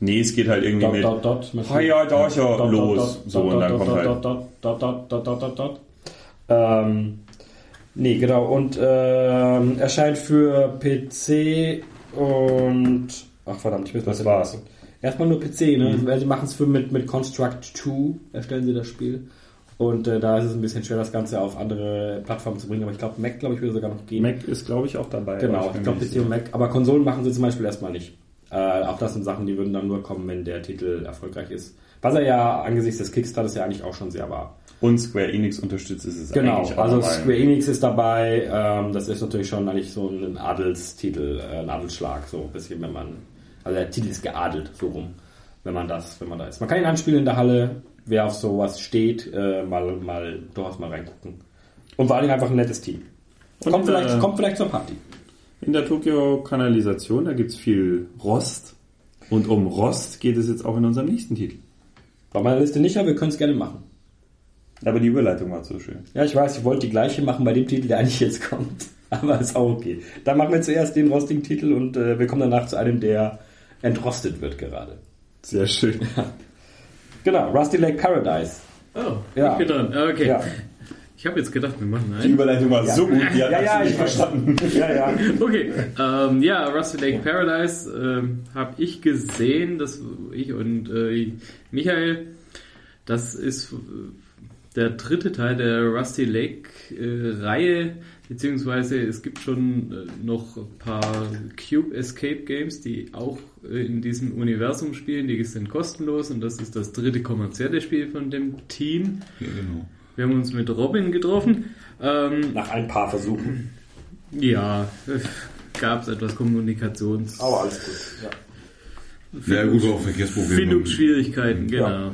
Nee, es geht halt irgendwie Dot, mit. dot, dot, mit- Ah ja, da ist ja Dot, los. So, und dann kommt halt. dot, dot, dot, dot, dot, dot, dot. Ähm, nee, genau. Und ähm, erscheint für PC und. Ach verdammt, ich muss Das war's. Erstmal nur PC, ne? Weil sie machen es mit, mit Construct 2, erstellen sie das Spiel. Und äh, da ist es ein bisschen schwer, das Ganze auf andere Plattformen zu bringen. Aber ich glaube, Mac, glaube ich, würde sogar noch gehen. Mac ist, glaube ich, auch dabei. Genau, ich glaube PC und Mac. Aber Konsolen machen sie zum Beispiel erstmal nicht. Äh, auch das sind Sachen, die würden dann nur kommen, wenn der Titel erfolgreich ist. Was er ja angesichts des Kickstarters ja eigentlich auch schon sehr war. Und Square Enix unterstützt es es Genau, eigentlich auch also dabei. Square Enix ist dabei. Ähm, das ist natürlich schon eigentlich so ein Adelstitel, äh, ein Adelsschlag, so ein bisschen, wenn man. Also der Titel ist geadelt, so rum, wenn man das, wenn man da ist. Man kann ihn anspielen in der Halle, wer auf sowas steht, äh, mal, mal durchaus mal reingucken. Und vor allem einfach ein nettes Team. Und, kommt, vielleicht, äh, kommt vielleicht zur Party. In der Tokio-Kanalisation, da gibt's viel Rost. Und um Rost geht es jetzt auch in unserem nächsten Titel. Bei meiner Liste nicht, aber wir können es gerne machen. Aber die Überleitung war so schön. Ja, ich weiß, ich wollte die gleiche machen bei dem Titel, der eigentlich jetzt kommt. Aber ist auch okay. Dann machen wir zuerst den rostigen Titel und äh, wir kommen danach zu einem, der entrostet wird gerade. Sehr schön. Genau, Rusty Lake Paradise. Oh, Ja. ich bin dran. Okay. Ja, Ich habe jetzt gedacht, wir machen Die einen. Überleitung war so gut, die hat ja, ja ich verstanden. Ja, ja. Okay, ähm, ja, Rusty Lake Paradise ähm, habe ich gesehen, das ich und äh, Michael, das ist äh, der dritte Teil der Rusty Lake äh, Reihe, beziehungsweise es gibt schon äh, noch ein paar Cube Escape Games, die auch äh, in diesem Universum spielen, die sind kostenlos und das ist das dritte kommerzielle Spiel von dem Team. Ja, genau. Wir haben uns mit Robin getroffen. Ähm, Nach ein paar Versuchen. ja, gab es etwas Kommunikations... Aber alles gut. Ja. Ja, gut, auch Verkehrsprobleme. Findungsschwierigkeiten, genau.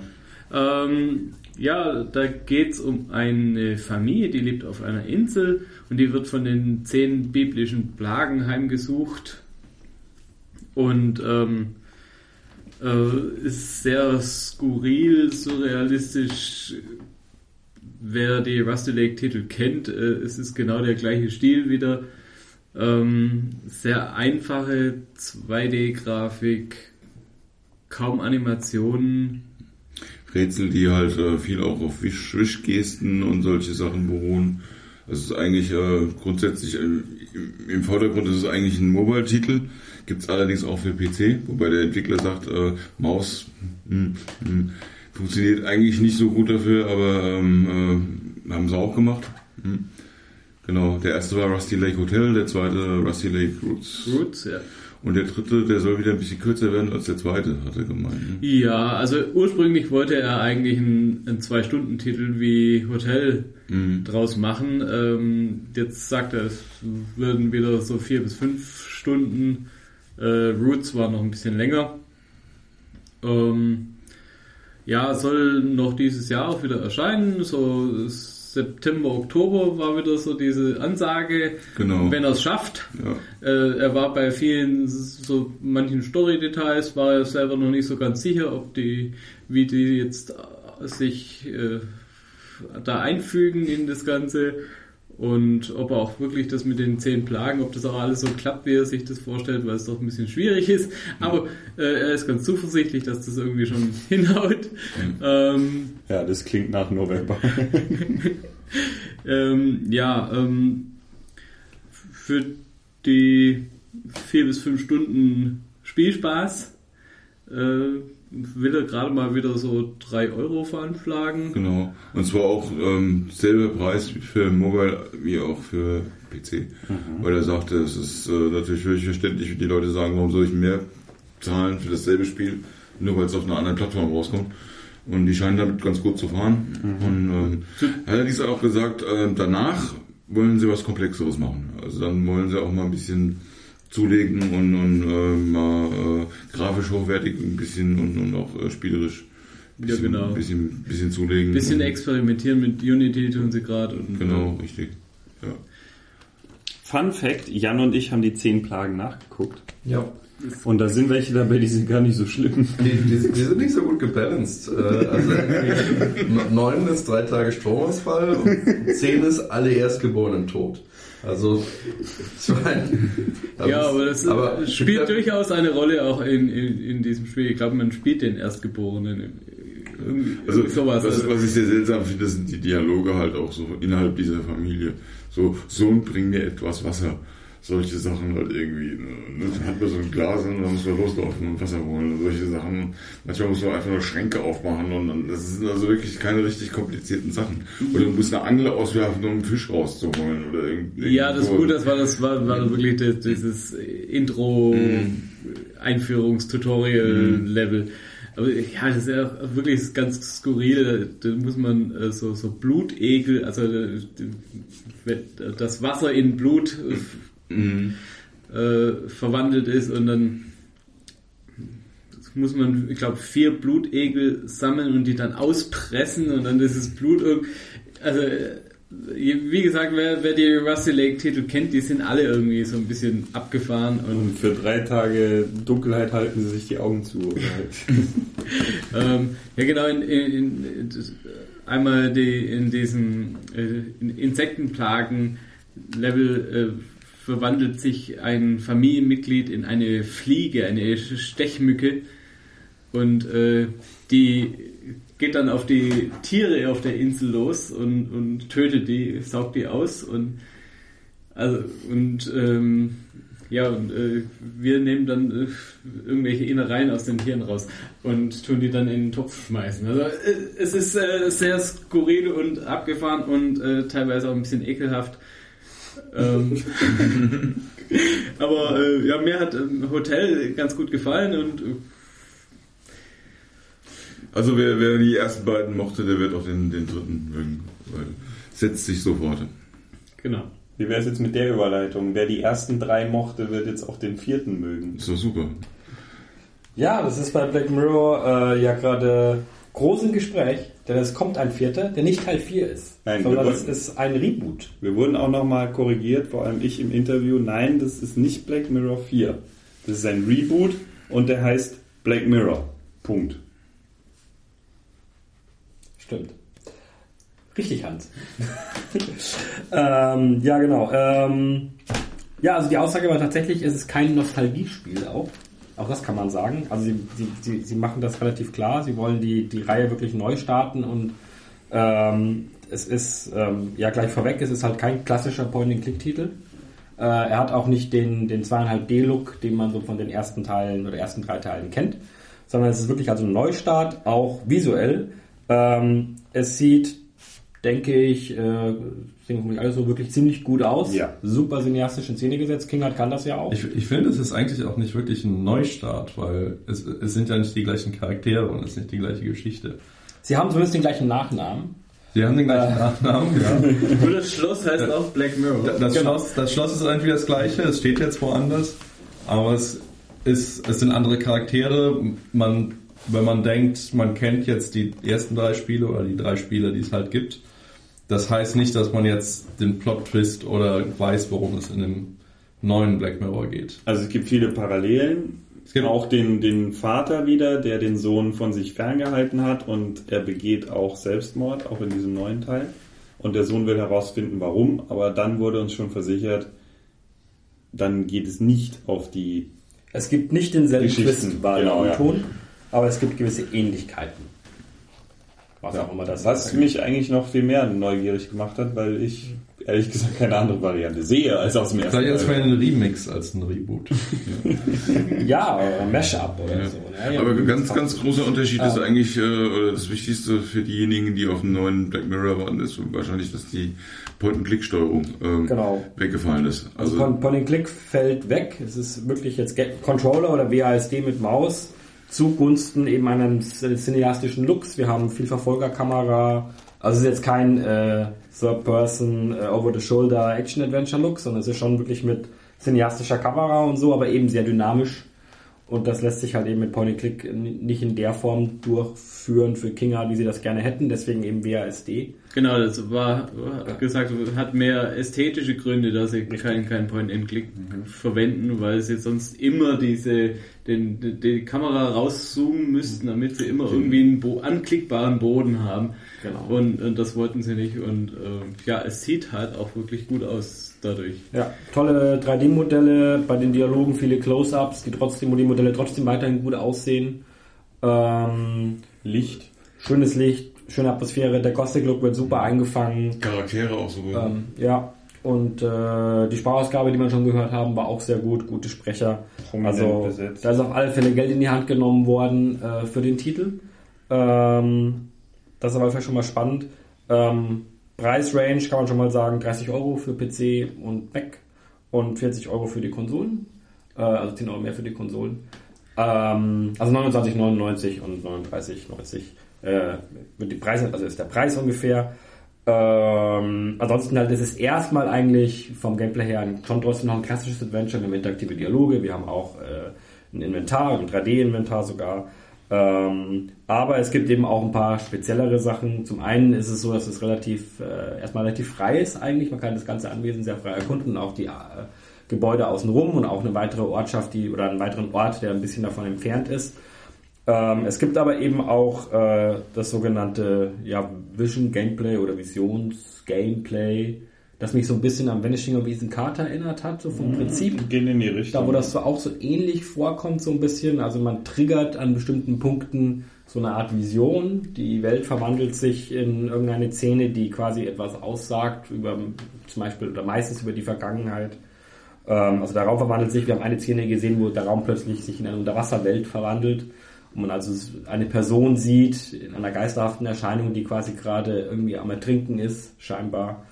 Ja, ähm, ja da geht es um eine Familie, die lebt auf einer Insel und die wird von den zehn biblischen Plagen heimgesucht und ähm, äh, ist sehr skurril, surrealistisch. Wer die Rusty Lake Titel kennt, äh, es ist genau der gleiche Stil wieder. Ähm, sehr einfache 2D-Grafik, kaum Animationen. Rätsel, die halt äh, viel auch auf Wisch Wischgesten und solche Sachen beruhen. Das ist eigentlich äh, grundsätzlich, äh, im, Vordergrund ist es eigentlich ein Mobile-Titel, gibt es allerdings auch für PC, wobei der Entwickler sagt, äh, Maus hm, hm, funktioniert eigentlich nicht so gut dafür, aber ähm, äh, haben sie auch gemacht. Hm. Genau, der erste war Rusty Lake Hotel, der zweite Rusty Lake Roots. Roots, ja. Und der dritte, der soll wieder ein bisschen kürzer werden als der zweite, hat er gemeint. Ne? Ja, also ursprünglich wollte er eigentlich einen, einen Zwei-Stunden-Titel wie Hotel Mhm. draus machen. Ähm, jetzt sagt er, es würden wieder so vier bis fünf Stunden. Äh, Roots war noch ein bisschen länger. Ähm, ja, soll noch dieses Jahr auch wieder erscheinen. So September, Oktober war wieder so diese Ansage. Genau. Wenn er es schafft. Ja. Äh, er war bei vielen, so manchen Story-Details, war er selber noch nicht so ganz sicher, ob die, wie die jetzt sich äh, da einfügen in das Ganze und ob er auch wirklich das mit den zehn Plagen, ob das auch alles so klappt, wie er sich das vorstellt, weil es doch ein bisschen schwierig ist. Aber äh, er ist ganz zuversichtlich, dass das irgendwie schon hinhaut. Ähm, Ja, das klingt nach November. ähm, ja, ähm, für die vier bis fünf Stunden Spielspaß äh, will er gerade mal wieder so drei Euro veranschlagen. Genau. Und zwar auch ähm, selber Preis für Mobile wie auch für PC. Weil er sagte, es ist äh, natürlich völlig verständlich, wie die Leute sagen, warum soll ich mehr zahlen für dasselbe Spiel, nur weil es auf einer anderen Plattform rauskommt. Und die scheinen damit ganz gut zu fahren. Und ähm, hat er dies auch gesagt, äh, danach wollen sie was Komplexeres machen. Also dann wollen sie auch mal ein bisschen zulegen und, und äh, mal äh, grafisch hochwertig ein bisschen und, und auch äh, spielerisch ein Ja, bisschen, genau. bisschen, bisschen zulegen. Ein bisschen Und- experimentieren mit Unity tun sie gerade. und Genau, richtig. Ja. Fun Fact, Jan und ich haben die zehn Plagen nachgeguckt. Ja. Und da sind welche dabei, die sind gar nicht so schlimm. Die, die, die sind nicht so gut gebalanced. Äh, Also neun ist drei Tage Stromausfall und zehn ist alle Erstgeborenen tot. Also zwei. ja, aber das aber spielt durchaus eine Rolle auch in, in, in diesem Spiel. Ich glaube, man spielt den Erstgeborenen. Irgendwie Also, sowas. was, Also, was ich sehr seltsam finde, sind die Dialoge halt auch so innerhalb dieser Familie. So, Sohn, bring mir etwas Wasser. Solche Sachen halt irgendwie. Ne? Dann hat man so ein Glas und dann muss man loslaufen und Wasser holen und solche Sachen. Manchmal muss man einfach nur Schränke aufmachen und dann, das sind also wirklich keine richtig komplizierten Sachen. Oder du musst eine Angel auswerfen, um einen Fisch rauszuholen oder irgendwie. ja, das ist gut, das war das war, war wirklich das, dieses Intro Einführungstutorial-Level. Aber ja, das ist ja wirklich ganz skurril. Da, da muss man äh, so, so Blutegel, also äh, das Wasser in Blut äh, verwandelt ist und dann muss man, ich glaube, vier Blutegel sammeln und die dann auspressen und dann dieses Blut irg- also äh, wie gesagt, wer, wer die Rusty Lake Titel kennt, die sind alle irgendwie so ein bisschen abgefahren und Und für drei Tage Dunkelheit halten sie sich die Augen zu. Ähm, ja, genau, in, in, in, das- einmal die, in diesem äh, in Insektenplagen-Level äh, verwandelt sich ein Familienmitglied in eine Fliege, eine Stechmücke und äh, die geht dann auf die Tiere auf der Insel los und, und tötet die, saugt die aus und also und ähm, ja, und äh, wir nehmen dann äh, irgendwelche Innereien aus den Tieren raus und tun die dann in den Topf schmeißen. Also äh, es ist äh, sehr skurril und abgefahren und äh, teilweise auch ein bisschen ekelhaft. Ähm, aber äh, ja, mir hat ähm, Hotel ganz gut gefallen und äh, Also wer, wer die ersten beiden mochte, der wird auch den, den dritten mögen. Weil setzt sich sofort. genau. Wie wäre es jetzt mit der Überleitung? Wer die ersten drei mochte, wird jetzt auch den vierten mögen. Ist doch super. Ja, das ist bei Black Mirror äh, ja gerade groß im Gespräch, denn es kommt ein vierter, der nicht Teil 4 ist, Nein, sondern es wollten- ist ein Reboot. Wir wurden auch nochmal korrigiert, vor allem ich im Interview. Nein, das ist nicht Black Mirror 4. Das ist ein Reboot und der heißt Black Mirror. Punkt. Stimmt. Richtig, Hans. ähm, ja, genau. Ähm, ja, also die Aussage war tatsächlich, es ist kein Nostalgiespiel auch. Auch das kann man sagen. Also sie, sie, sie, sie machen das relativ klar. Sie wollen die, die Reihe wirklich neu starten und ähm, es ist, ähm, ja gleich vorweg, es ist halt kein klassischer Point-and-Click-Titel. Äh, er hat auch nicht den, den 2,5D-Look, den man so von den ersten Teilen oder ersten drei Teilen kennt, sondern es ist wirklich also ein Neustart, auch visuell. Ähm, es sieht, denke ich, äh, sehen alles so wirklich ziemlich gut aus. Ja. Super cineastisch in Szene gesetzt. Kingard kann das ja auch. Ich, ich finde, es ist eigentlich auch nicht wirklich ein Neustart, weil es, es sind ja nicht die gleichen Charaktere und es ist nicht die gleiche Geschichte. Sie haben zumindest den gleichen Nachnamen. Sie haben den gleichen Nachnamen, ja. Das Schloss heißt auch Black Mirror. Das, Schloss, das Schloss ist irgendwie das gleiche, es steht jetzt woanders, aber es, ist, es sind andere Charaktere. Man, wenn man denkt, man kennt jetzt die ersten drei Spiele oder die drei Spiele, die es halt gibt, das heißt nicht, dass man jetzt den Plot-Twist oder weiß, worum es in dem neuen Black Mirror geht. Also es gibt viele Parallelen. Es gibt- auch den, den Vater wieder, der den Sohn von sich ferngehalten hat und er begeht auch Selbstmord, auch in diesem neuen Teil. Und der Sohn will herausfinden, warum, aber dann wurde uns schon versichert, dann geht es nicht auf die Es gibt nicht denselben Twist, war genau, ja. Ton, aber es gibt gewisse Ähnlichkeiten. Was auch immer das Was ist. mich eigentlich noch viel mehr neugierig gemacht hat, weil ich ehrlich gesagt keine andere Variante sehe als aus dem ersten Vielleicht mehr ein Remix als ein Reboot. Ja, oder ein Mashup oder Ja. so. Ja, ja. Aber ganz, ganz großer Unterschied ist eigentlich, äh, oder das Wichtigste für diejenigen, die auf dem neuen Black Mirror warten, ist wahrscheinlich, dass die Point-and-Click-Steuerung ähm, Genau. weggefallen ist. Also Also, Point Point and Click fällt weg. Es ist wirklich jetzt Controller oder WASD mit Maus zugunsten eben eines cineastischen Looks. Wir haben viel Verfolgerkamera. Also es ist jetzt kein äh, Third-Person, äh, Over-the-Shoulder Action-Adventure-Look, sondern es ist schon wirklich mit cineastischer Kamera und so, aber eben sehr dynamisch. Und das lässt sich halt eben mit Point-and-Click nicht in der Form durchführen für Kinga, wie sie das gerne hätten, deswegen eben WASD. Genau, das war, hat gesagt, hat mehr ästhetische Gründe, dass sie kein, kein Point-and-Click verwenden, weil sie sonst immer diese, den, die, die Kamera rauszoomen müssten, damit sie immer irgendwie einen Bo anklickbaren Boden haben. Genau. Und, und das wollten sie nicht. Und ähm, ja, es sieht halt auch wirklich gut aus dadurch. Ja, tolle 3D-Modelle, bei den Dialogen viele Close-Ups, die trotzdem, wo die Modelle trotzdem weiterhin gut aussehen. Ähm, Licht. schönes Licht, schöne Atmosphäre, der Gothic-Look wird super eingefangen. Charaktere auch so. Ähm, ja, und äh, die Sprachausgabe, die wir schon gehört haben, war auch sehr gut, gute Sprecher. Prominent also besetzt. da ist auf alle Fälle Geld in die Hand genommen worden äh, für den Titel. Ähm, das ist aber schon mal spannend. Ähm, Preisrange kann man schon mal sagen, 30 Euro für PC und Mac und 40 Euro für die Konsolen. Äh, also 10 Euro mehr für die Konsolen. Ähm, also 29,99 und 39,90 äh, wird die Preise, also ist der Preis ungefähr. Ähm, ansonsten halt ist es erstmal eigentlich vom Gameplay her schon trotzdem noch ein klassisches Adventure. Wir haben interaktive Dialoge, wir haben auch äh, ein Inventar, ein 3D-Inventar sogar. Ähm, aber es gibt eben auch ein paar speziellere Sachen. Zum einen ist es so, dass es relativ äh, erstmal relativ frei ist eigentlich. Man kann das ganze Anwesen sehr frei erkunden, auch die äh, Gebäude außenrum und auch eine weitere Ortschaft, die oder einen weiteren Ort, der ein bisschen davon entfernt ist. Ähm, es gibt aber eben auch äh, das sogenannte ja, Vision Gameplay oder Visions Gameplay, das mich so ein bisschen an Vanishing of Ethan Carter erinnert hat, so vom Prinzip. Gehen in die Richtung. Da, wo das so auch so ähnlich vorkommt, so ein bisschen. Also man triggert an bestimmten Punkten so eine Art Vision. Die Welt verwandelt sich in irgendeine Szene, die quasi etwas aussagt über zum Beispiel oder meistens über die Vergangenheit. Ähm, also der Raum verwandelt sich. Wir haben eine Szene gesehen, wo der Raum plötzlich sich in eine Unterwasserwelt verwandelt. Und man also eine Person sieht in einer geisterhaften Erscheinung, die quasi gerade irgendwie am Ertrinken ist, scheinbar.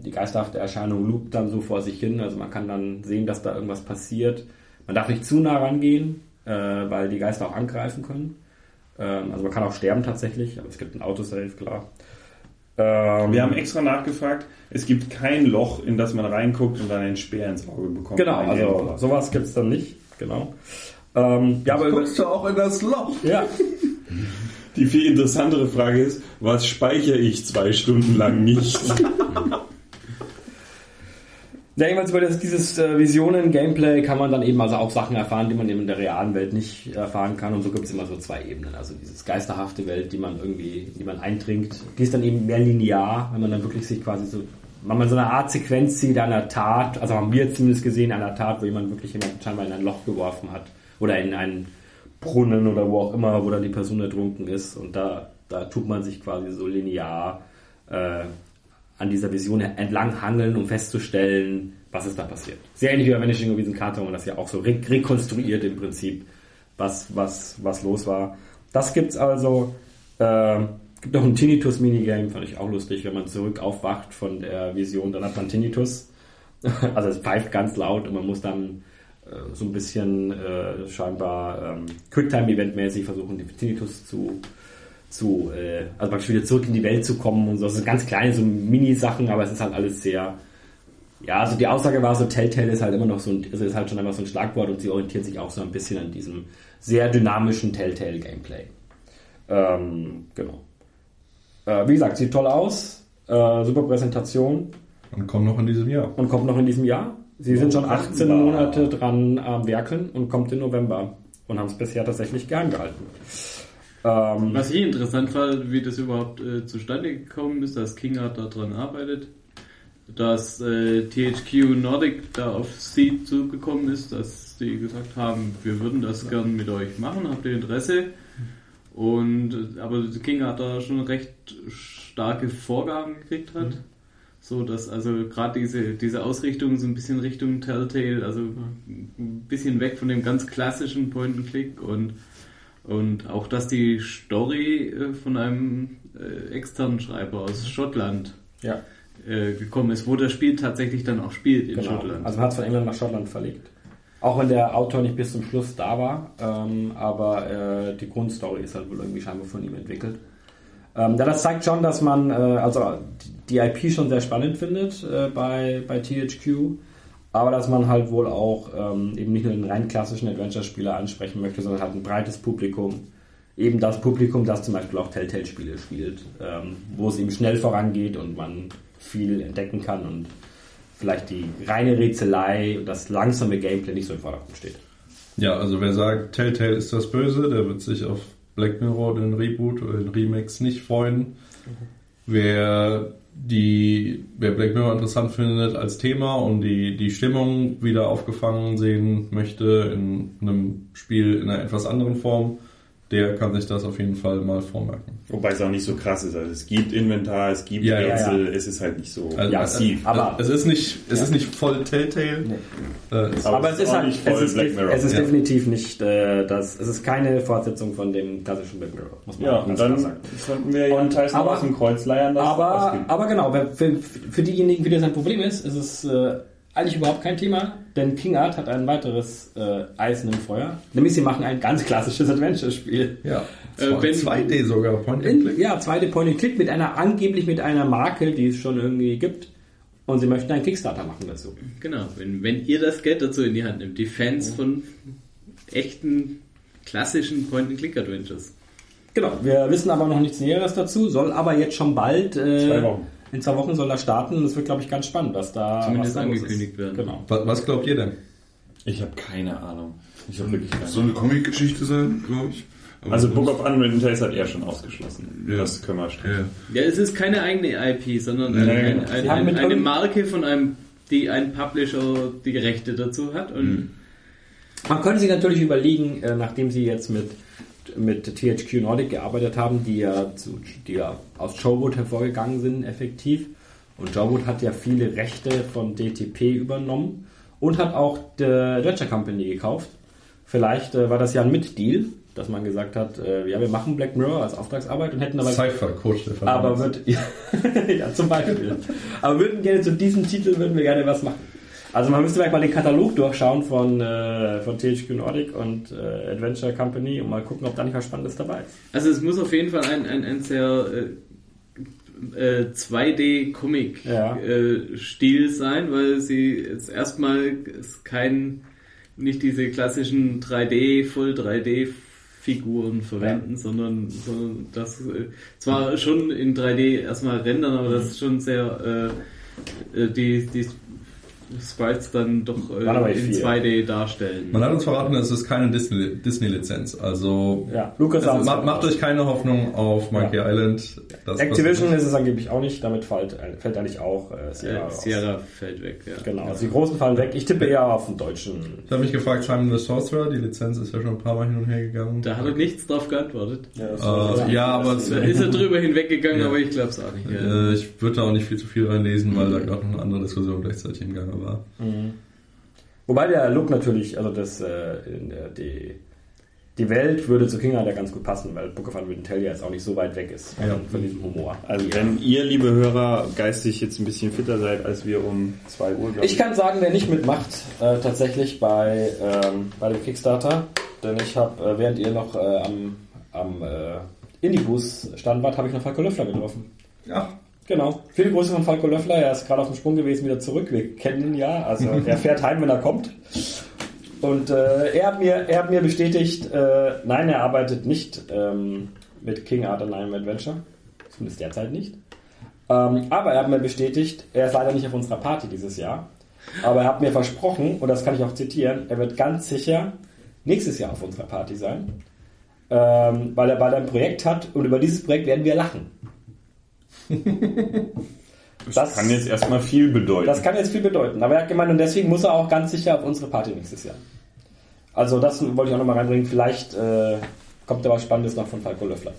Die geisterhafte Erscheinung loopt dann so vor sich hin. Also man kann dann sehen, dass da irgendwas passiert. Man darf nicht zu nah rangehen, äh, weil die Geister auch angreifen können. Ähm, also man kann auch sterben tatsächlich, aber es gibt ein Autosave, klar. Ähm, Wir haben extra nachgefragt, es gibt kein Loch, in das man reinguckt und dann einen Speer ins Auge bekommt. genau, also sowas gibt's dann nicht, genau. Ähm, ja, aber Guckst du auch in das Loch? ja, Die viel interessantere Frage ist, was speichere ich zwei Stunden lang nicht? Ja, jedenfalls über das, dieses äh, Visionen-Gameplay kann man dann eben also auch Sachen erfahren, die man eben in der realen Welt nicht erfahren kann. Und so gibt es immer so zwei Ebenen. Also dieses geisterhafte Welt, die man irgendwie, die man eindringt, die ist dann eben mehr linear, wenn man dann wirklich sich quasi so, wenn man so eine Art Sequenz sieht einer Tat, also haben wir zumindest gesehen, einer Tat, wo jemand wirklich jemanden scheinbar in ein Loch geworfen hat oder in einen Brunnen oder wo auch immer, wo dann die Person ertrunken ist. Und da, da tut man sich quasi so linear äh, an dieser Vision entlang hangeln, um festzustellen, was ist da passiert. Sehr ähnlich wie bei Vanishing of Ethan Carter, wo man das ja auch so re rekonstruiert im Prinzip, was, was, was los war. Das gibt's also. Äh, gibt auch ein Tinnitus-Minigame, fand ich auch lustig, wenn man zurück aufwacht von der Vision, dann hat man Tinnitus. Also es pfeift ganz laut und man muss dann äh, so ein bisschen äh, scheinbar ähm, Quicktime-Event-mäßig versuchen, die Tinnitus zu zu, äh, also praktisch wieder zurück in die Welt zu kommen und so. Das sind ganz kleine, so Mini-Sachen, aber es ist halt alles sehr, ja, also die Aussage war so, Telltale ist halt immer noch so ein, also ist halt schon einfach so ein Schlagwort und sie orientieren sich auch so ein bisschen an diesem sehr dynamischen Telltale-Gameplay. Ähm, genau. Äh, wie gesagt, sieht toll aus, äh, super Präsentation Und kommt noch in diesem Jahr. und kommt noch in diesem Jahr. Sie sind schon 18 November. Monate dran am Werkeln und kommt im November und haben es bisher tatsächlich gern gehalten. Ähm, Was ich interessant fand, wie das überhaupt äh, zustande gekommen ist, dass King Art daran arbeitet, dass äh, THQ Nordic da auf sie zugekommen ist, dass sie gesagt haben, wir würden das gern mit euch machen, habt ihr Interesse? Und aber King Art da schon recht starke Vorgaben gekriegt hat. So dass also gerade diese, diese Ausrichtung so ein bisschen Richtung Telltale, also ein bisschen weg von dem ganz klassischen Point and Click und und auch, dass die Story äh, von einem äh, externen Schreiber aus Schottland ja. äh, gekommen ist, wo das Spiel tatsächlich dann auch spielt in Genau. Schottland. Also man hat es von England nach Schottland verlegt. Auch wenn der Autor nicht bis zum Schluss da war, ähm, aber äh, die Grundstory ist halt wohl irgendwie scheinbar von ihm entwickelt. Ähm, ja, das zeigt schon, dass man äh, also die IP schon sehr spannend findet äh, bei, bei THQ. Aber dass man halt wohl auch ähm, eben nicht nur den rein klassischen Adventure-Spieler ansprechen möchte, sondern halt ein breites Publikum. Eben das Publikum, das zum Beispiel auch Telltale-Spiele spielt, ähm, wo es eben schnell vorangeht und man viel entdecken kann und vielleicht die reine Rätselei und das langsame Gameplay nicht so im Vordergrund steht. Ja, also wer sagt, Telltale ist das Böse, der wird sich auf Black Mirror, den Reboot oder den Remix nicht freuen. Wer die, wer Black Mirror interessant findet als Thema und die, die Stimmung wieder aufgefangen sehen möchte in einem Spiel in einer etwas anderen Form, der kann sich das auf jeden Fall mal vormerken. Wobei es auch nicht so krass ist. Also es gibt Inventar, es gibt Ja, ja, Rätsel, ja. es ist halt nicht so Also, massiv. aber- es ist nicht, es Ja. ist nicht voll Telltale. Nee. Äh, es- Aber Aber es ist halt, nicht voll es ist, Black Mirror. es ist Ja. definitiv nicht äh, das, es ist keine Fortsetzung von dem klassischen Black Mirror, muss man ja, ganz und klar dann sagen. sollten wir Jan Tyson aber- aus dem Kreuz leiern lassen. Aber, aber genau, für, für diejenigen, für die das ein Problem ist, ist es äh, eigentlich überhaupt kein Thema, denn King Art hat ein weiteres äh, Eisen im Feuer. Nämlich sie machen ein ganz klassisches Adventure-Spiel. ja, Äh, wenn- 2D sogar, Point and In, Click. ja, zweite Point-and-Click mit einer, angeblich mit einer Marke, die es schon irgendwie gibt. Und sie möchten einen Kickstarter machen dazu. Genau, wenn, wenn ihr das Geld dazu in die Hand nimmt, die Fans von echten klassischen Point-and-Click-Adventures. Genau, wir wissen aber noch nichts Näheres dazu, soll aber jetzt schon bald, äh, Zwei Wochen. In zwei Wochen soll er starten und es wird, glaube ich, ganz spannend, was da, Zumindest was da angekündigt werden. Genau. Was, was glaubt ihr denn? Ich habe keine Ahnung. Ich habe wirklich keine So eine Comic-Geschichte sein, glaube ich. Aber Also Book of Unwritten Tales hat er schon ausgeschlossen. Ja. Das können wir stellen. Ja. Ja, es ist keine eigene IP, sondern Nee, ein, ein, ein, eine Marke von einem, die ein Publisher die Rechte dazu hat. Und Man könnte sich natürlich überlegen, äh, nachdem sie jetzt mit, mit THQ Nordic gearbeitet haben, die ja, zu, die ja aus Showwood hervorgegangen sind, effektiv. Und Showwood hat ja viele Rechte von DTP übernommen und hat auch die Adventure Company gekauft. Vielleicht äh, war das ja ein Mitdeal, dass man gesagt hat, äh, ja, wir machen Black Mirror als Auftragsarbeit und hätten aber Cypher, Coach der aber wird ja zum Beispiel. Aber würden gerne zu diesem Titel würden wir gerne was machen. Also man müsste vielleicht mal den Katalog durchschauen von, äh, von THQ Nordic und äh, Adventure Company und mal gucken, ob da nicht was Spannendes dabei ist. also es muss auf jeden Fall ein, ein, ein sehr äh, äh, 2D-Comic-Stil Ja. äh, Stil sein, weil sie jetzt erstmal kein nicht diese klassischen 3D, Full 3D Figuren verwenden, sondern, sondern das äh, zwar schon in 3D erstmal rendern, aber das ist schon sehr äh, äh, die, die Sprites dann doch äh, in viel. 2D darstellen. Man hat uns verraten, es ist keine Disney- Disney-Lizenz. also Ja, Lucas also macht, macht euch keine Hoffnung auf Monkey Island. Das Activision ist es angeblich auch nicht, damit fällt, fällt eigentlich auch äh, Sierra, äh, raus. Sierra fällt weg, ja. Genau, also die großen fallen weg. Ich tippe eher auf den deutschen. Ich habe mich gefragt, Simon the Sorcerer, die Lizenz ist ja schon ein paar Mal hin und her gegangen. Da hat er nichts drauf geantwortet. Äh, ja, aber Da ist er drüber hinweggegangen, Ja. aber ich glaube es auch nicht. Ja. äh, ich würde da auch nicht viel zu viel reinlesen, weil da gerade noch eine andere Diskussion gleichzeitig im Gange war. Wobei der Look natürlich, also das, äh, die, die Welt würde zu King Hunter ganz gut passen, weil Book of Unwritten Tale ja jetzt auch nicht so weit weg ist von, Ja. von diesem Humor. Also wenn ihr, liebe Hörer, geistig jetzt ein bisschen fitter seid als wir um 2 Uhr, glaub Ich kann sagen, wer nicht mitmacht, äh, tatsächlich bei, ähm, bei dem Kickstarter, denn ich habe, äh, während ihr noch äh, am, am äh, Indie-Bus stand wart, habe ich noch Falco Löffler getroffen. Ja, Genau. Viele Grüße von Falco Löffler. Er ist gerade auf dem Sprung gewesen, wieder zurück. Wir kennen ihn ja. Also er fährt heim, wenn er kommt. Und äh, er, hat mir, er hat mir bestätigt, äh, nein, er arbeitet nicht ähm, mit King Art in einem Adventure. Zumindest derzeit nicht. Ähm, aber er hat mir bestätigt, er ist leider nicht auf unserer Party dieses Jahr. Aber er hat mir versprochen, und das kann ich auch zitieren, er wird ganz sicher nächstes Jahr auf unserer Party sein. Ähm, weil, er, er ein Projekt hat und über dieses Projekt werden wir lachen. Das kann jetzt erstmal viel bedeuten. Das kann jetzt viel bedeuten. Aber er hat gemeint, und deswegen muss er auch ganz sicher auf unsere Party nächstes Jahr. Also das wollte ich auch nochmal reinbringen. Vielleicht äh, kommt da was Spannendes noch von Falco Löffler.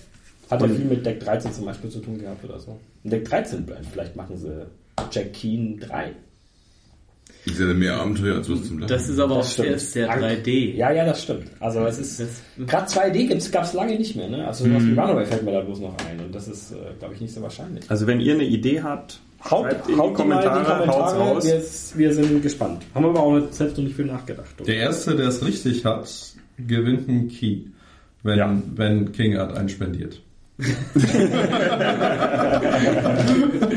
Hat ja viel mit Deck 13 zum Beispiel zu tun gehabt oder so. Deck 13 bleibt. Vielleicht machen sie Jack Keen 3. Ich sehe mehr Abenteuer als was zum Lachen. Das ist aber auch Das stimmt. sehr, sehr 3D. Ja, ja, das stimmt. Also es ist gerade 2D gab es lange nicht mehr. Ne? Also was wie Runaway fällt mir da bloß noch ein. Und das ist, äh, glaube ich, nicht so wahrscheinlich. also wenn ihr eine Idee habt, Haut, schreibt in die haut die Kommentare, die Kommentare. raus. Wir, wir sind gespannt. Haben wir aber auch selbst noch nicht viel nachgedacht. der Erste, der es richtig hat, gewinnt einen Key, wenn, Ja. wenn King Art einen spendiert.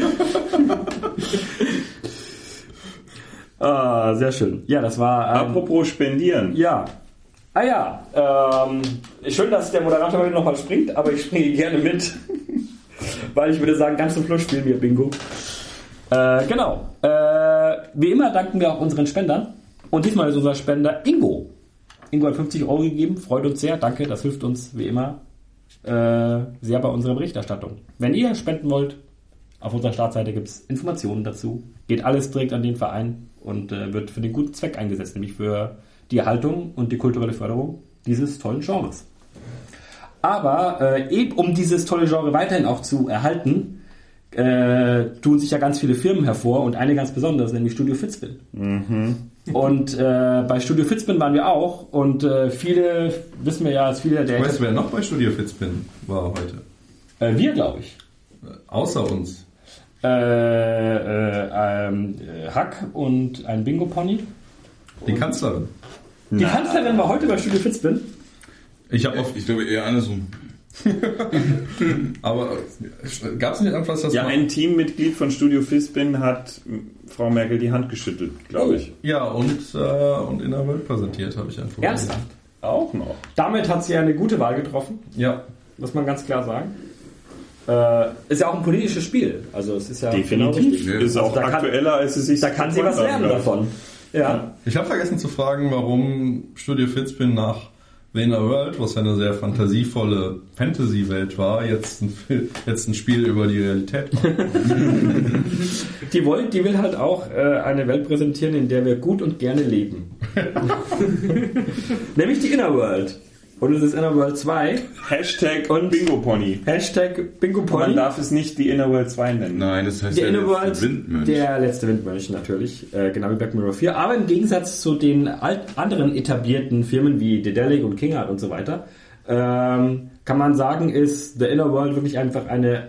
Ah, sehr schön. Ja, das war. Ähm, Apropos spendieren. ja. Ah ja, ähm, schön, dass der Moderator heute nochmal springt, aber ich springe gerne mit. Weil ich würde sagen, ganz zum Schluss spielen wir Bingo. Äh, genau. Äh, wie immer danken wir auch unseren Spendern. Und diesmal ist unser Spender Ingo. Ingo hat 50 Euro gegeben, freut uns sehr, danke, das hilft uns wie immer äh, sehr bei unserer Berichterstattung. Wenn ihr spenden wollt, auf unserer Startseite gibt es Informationen dazu. Geht alles direkt an den Verein und äh, wird für den guten Zweck eingesetzt, nämlich für die Erhaltung und die kulturelle Förderung dieses tollen Genres. Aber äh, eben um dieses tolle Genre weiterhin auch zu erhalten, äh, tun sich ja ganz viele Firmen hervor und eine ganz besonders, nämlich Studio Fitzbin. Und äh, bei Studio Fitzbin waren wir auch und äh, viele, wissen wir ja, dass viele der Weißt du, wer noch bei Studio Fitzbin war heute? äh, wir glaube ich. Außer uns. Äh, äh, ähm, äh, Hack und ein Bingo-Pony. Die Kanzlerin. Die Kanzlerin war heute bei Studio Fitzbin. Ich habe oft, Ich glaube eher andersrum. aber gab es nicht etwas, das Ja, man- ein Teammitglied von Studio Fispin hat Frau Merkel die Hand geschüttelt, glaube ich. ja und, äh, und in der Welt präsentiert, habe ich einfach Ernsthaft. Auch noch. Damit hat sie eine gute Wahl getroffen, Ja, muss man ganz klar sagen. Äh, ist ja auch ein politisches Spiel. Also es ist ja genau Definitiv. Ja. Ist auch kann- aktueller, als es sich Da kann sie was lernen davon. Ja. Ich habe vergessen zu fragen, warum Studio Fitzbin nach The Inner World, was ja eine sehr fantasievolle Fantasy-Welt war, jetzt ein, jetzt ein Spiel über die Realität macht. Die, will, die will halt auch äh, eine Welt präsentieren, in der wir gut und gerne leben. Nämlich die Inner World. Und es ist Inner World 2. Hashtag Und- Bingo Pony. Hashtag Bingo Man Pony. darf es nicht die Inner World 2 nennen. Nein, das heißt Der ja Inner letzte Windmönch. der letzte Windmönch natürlich, äh, genau wie Black Mirror 4. Aber im Gegensatz zu den alt anderen etablierten Firmen wie Dedelic und King Art und so weiter, ähm, kann man sagen, ist The Inner World wirklich einfach eine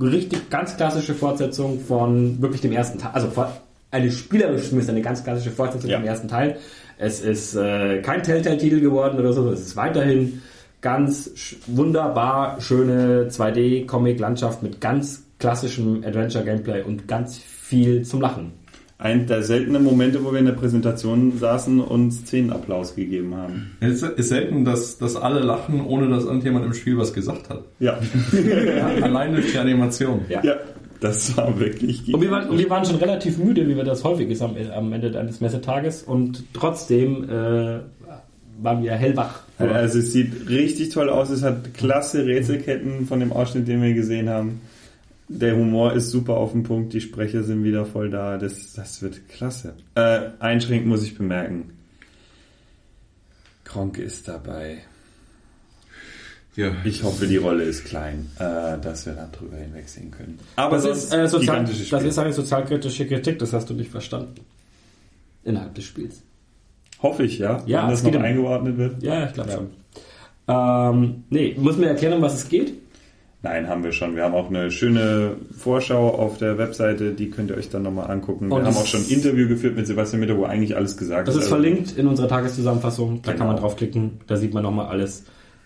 richtig ganz klassische Fortsetzung von wirklich dem ersten Teil. Also eine spielerische, zumindest eine ganz klassische Fortsetzung Ja. vom ersten Teil. Es ist äh, kein Telltale-Titel geworden oder so, es ist weiterhin ganz sch wunderbar schöne 2D-Comic-Landschaft mit ganz klassischem Adventure-Gameplay und ganz viel zum Lachen. Ein der seltenen Momente, wo wir in der Präsentation saßen und Szenenapplaus gegeben haben. Es ist selten, dass, dass alle lachen, ohne dass irgendjemand im Spiel was gesagt hat. Ja. Allein durch die Animation. Ja. ja. Das war wirklich Und wir, waren, und wir waren schon relativ müde, wie wir das häufig ist am, am Ende eines Messetages und trotzdem äh, waren wir hellwach. Also es sieht richtig toll aus. Es hat klasse Rätselketten von dem Ausschnitt, den wir gesehen haben. Der Humor ist super auf den Punkt. Die Sprecher sind wieder voll da. Das, das wird klasse. Äh, einschränkend muss ich bemerken. Kronke ist dabei. Ja, Ich hoffe, die Rolle ist klein, äh, dass wir da drüber hinwegsehen können. Aber das sonst ist, äh, sozial, das ist eine sozialkritische Kritik, das hast du nicht verstanden. Innerhalb des Spiels. Hoffe ich, ja. Ja, Wenn es das noch geht eingeordnet wird. Ja, ich glaube schon. Ähm, nee, muss mir erklären, um was es geht? Nein, haben wir schon. Wir haben auch eine schöne Vorschau auf der Webseite, die könnt ihr euch dann nochmal angucken. Wir Und haben das- auch schon ein Interview geführt mit Sebastian Mitter, wo eigentlich alles gesagt Das ist Also, verlinkt in unserer Tageszusammenfassung. Da kann Genau. man draufklicken. Da sieht man nochmal alles.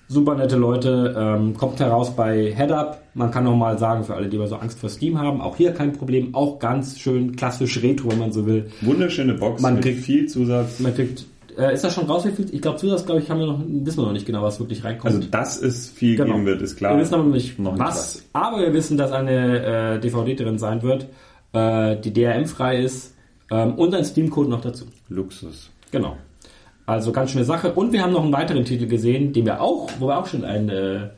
Super nette Leute. Ähm, kommt heraus bei HeadUp. Man kann nochmal sagen, für alle, die immer so Angst vor Steam haben, auch hier kein Problem. Auch ganz schön klassisch retro, wenn man so will. Wunderschöne Box Man kriegt- viel Zusatz. Man kriegt, äh, ist das schon raus? Ich glaube, Zusatz, glaube ich, haben wir noch, wissen wir noch nicht genau, was wirklich reinkommt. Also, dass es viel Genau. geben wird, ist klar. Wir wissen aber nicht, Noch nicht was, aber wir wissen, dass eine äh, DVD drin sein wird, äh, die DRM-frei ist ähm, und ein Steam-Code noch dazu. Luxus. Genau. Also ganz schöne Sache. Und wir haben noch einen weiteren Titel gesehen, den wir auch, wo wir auch schon ein, äh,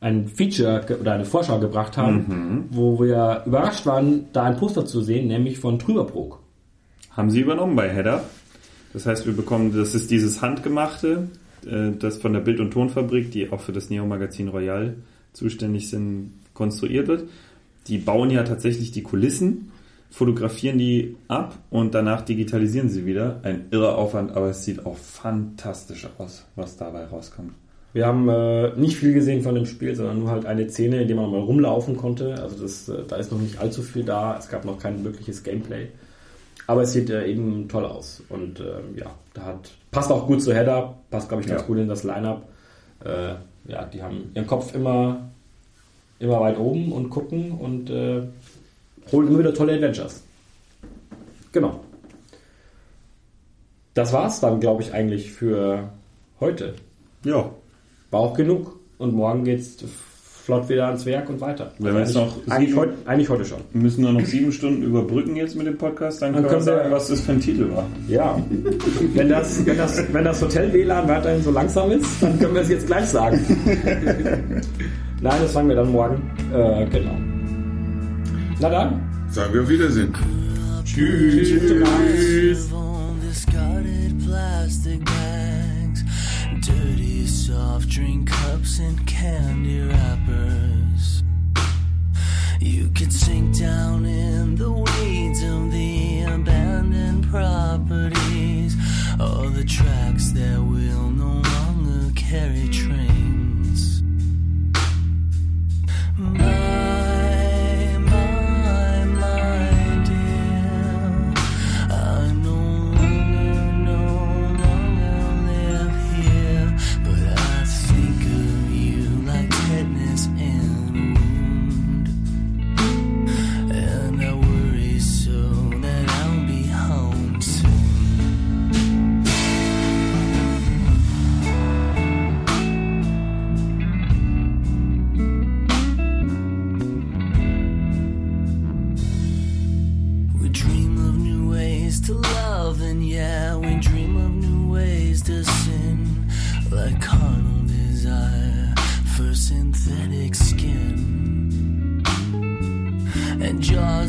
ein Feature oder eine Vorschau gebracht haben, wo wir überrascht waren, da ein Poster zu sehen, nämlich von Trüberbrook. Haben sie übernommen bei Header. Das heißt, wir bekommen, das ist dieses Handgemachte, äh, das von der Bild- und Tonfabrik, die auch für das Neo-Magazin Royal zuständig sind, konstruiert wird. Die bauen ja tatsächlich die Kulissen, fotografieren die ab und danach digitalisieren sie wieder. Ein irrer Aufwand, aber es sieht auch fantastisch aus, was dabei rauskommt. Wir haben äh, nicht viel gesehen von dem Spiel, sondern nur halt eine Szene, in der man mal rumlaufen konnte. Also das, äh, da ist noch nicht allzu viel da. Es gab noch kein wirkliches Gameplay. Aber es sieht äh, eben toll aus. Und ähm, ja, da hat, passt auch gut zu Header, passt, glaube ich, ganz Ja. gut in das Line-Up. Äh, ja, die haben ihren Kopf immer, immer weit oben und gucken und holen immer wieder tolle Adventures. Genau. das war's dann, glaube ich, eigentlich für heute. Ja. War auch genug. Und morgen geht's flott wieder ans Werk und weiter. Wenn wir jetzt eigentlich, noch eigentlich, sieben- heute, eigentlich heute schon. Wir müssen nur noch sieben Stunden überbrücken jetzt mit dem Podcast, dann, Dann können wir können wir- sagen, was das für ein Titel war. Ja. wenn, das, wenn, das, wenn das Hotel-WLAN weiterhin so langsam ist, dann können wir es jetzt gleich sagen. Nein, das fangen wir dann morgen. Äh, genau. Na dann. Sagen wir auf Wiedersehen. Tschüss. on discarded plastic bags, dirty soft drink cups and candy wrappers. You could sink down in the weeds of the abandoned properties, all the tracks that will no longer carry trains.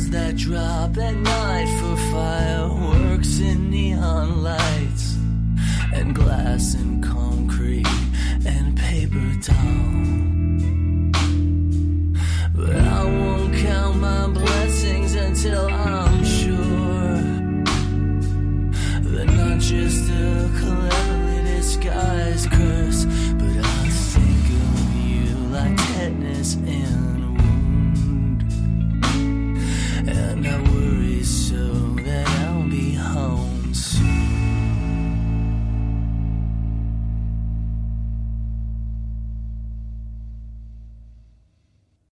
That drop at night for fireworks and neon lights, and glass and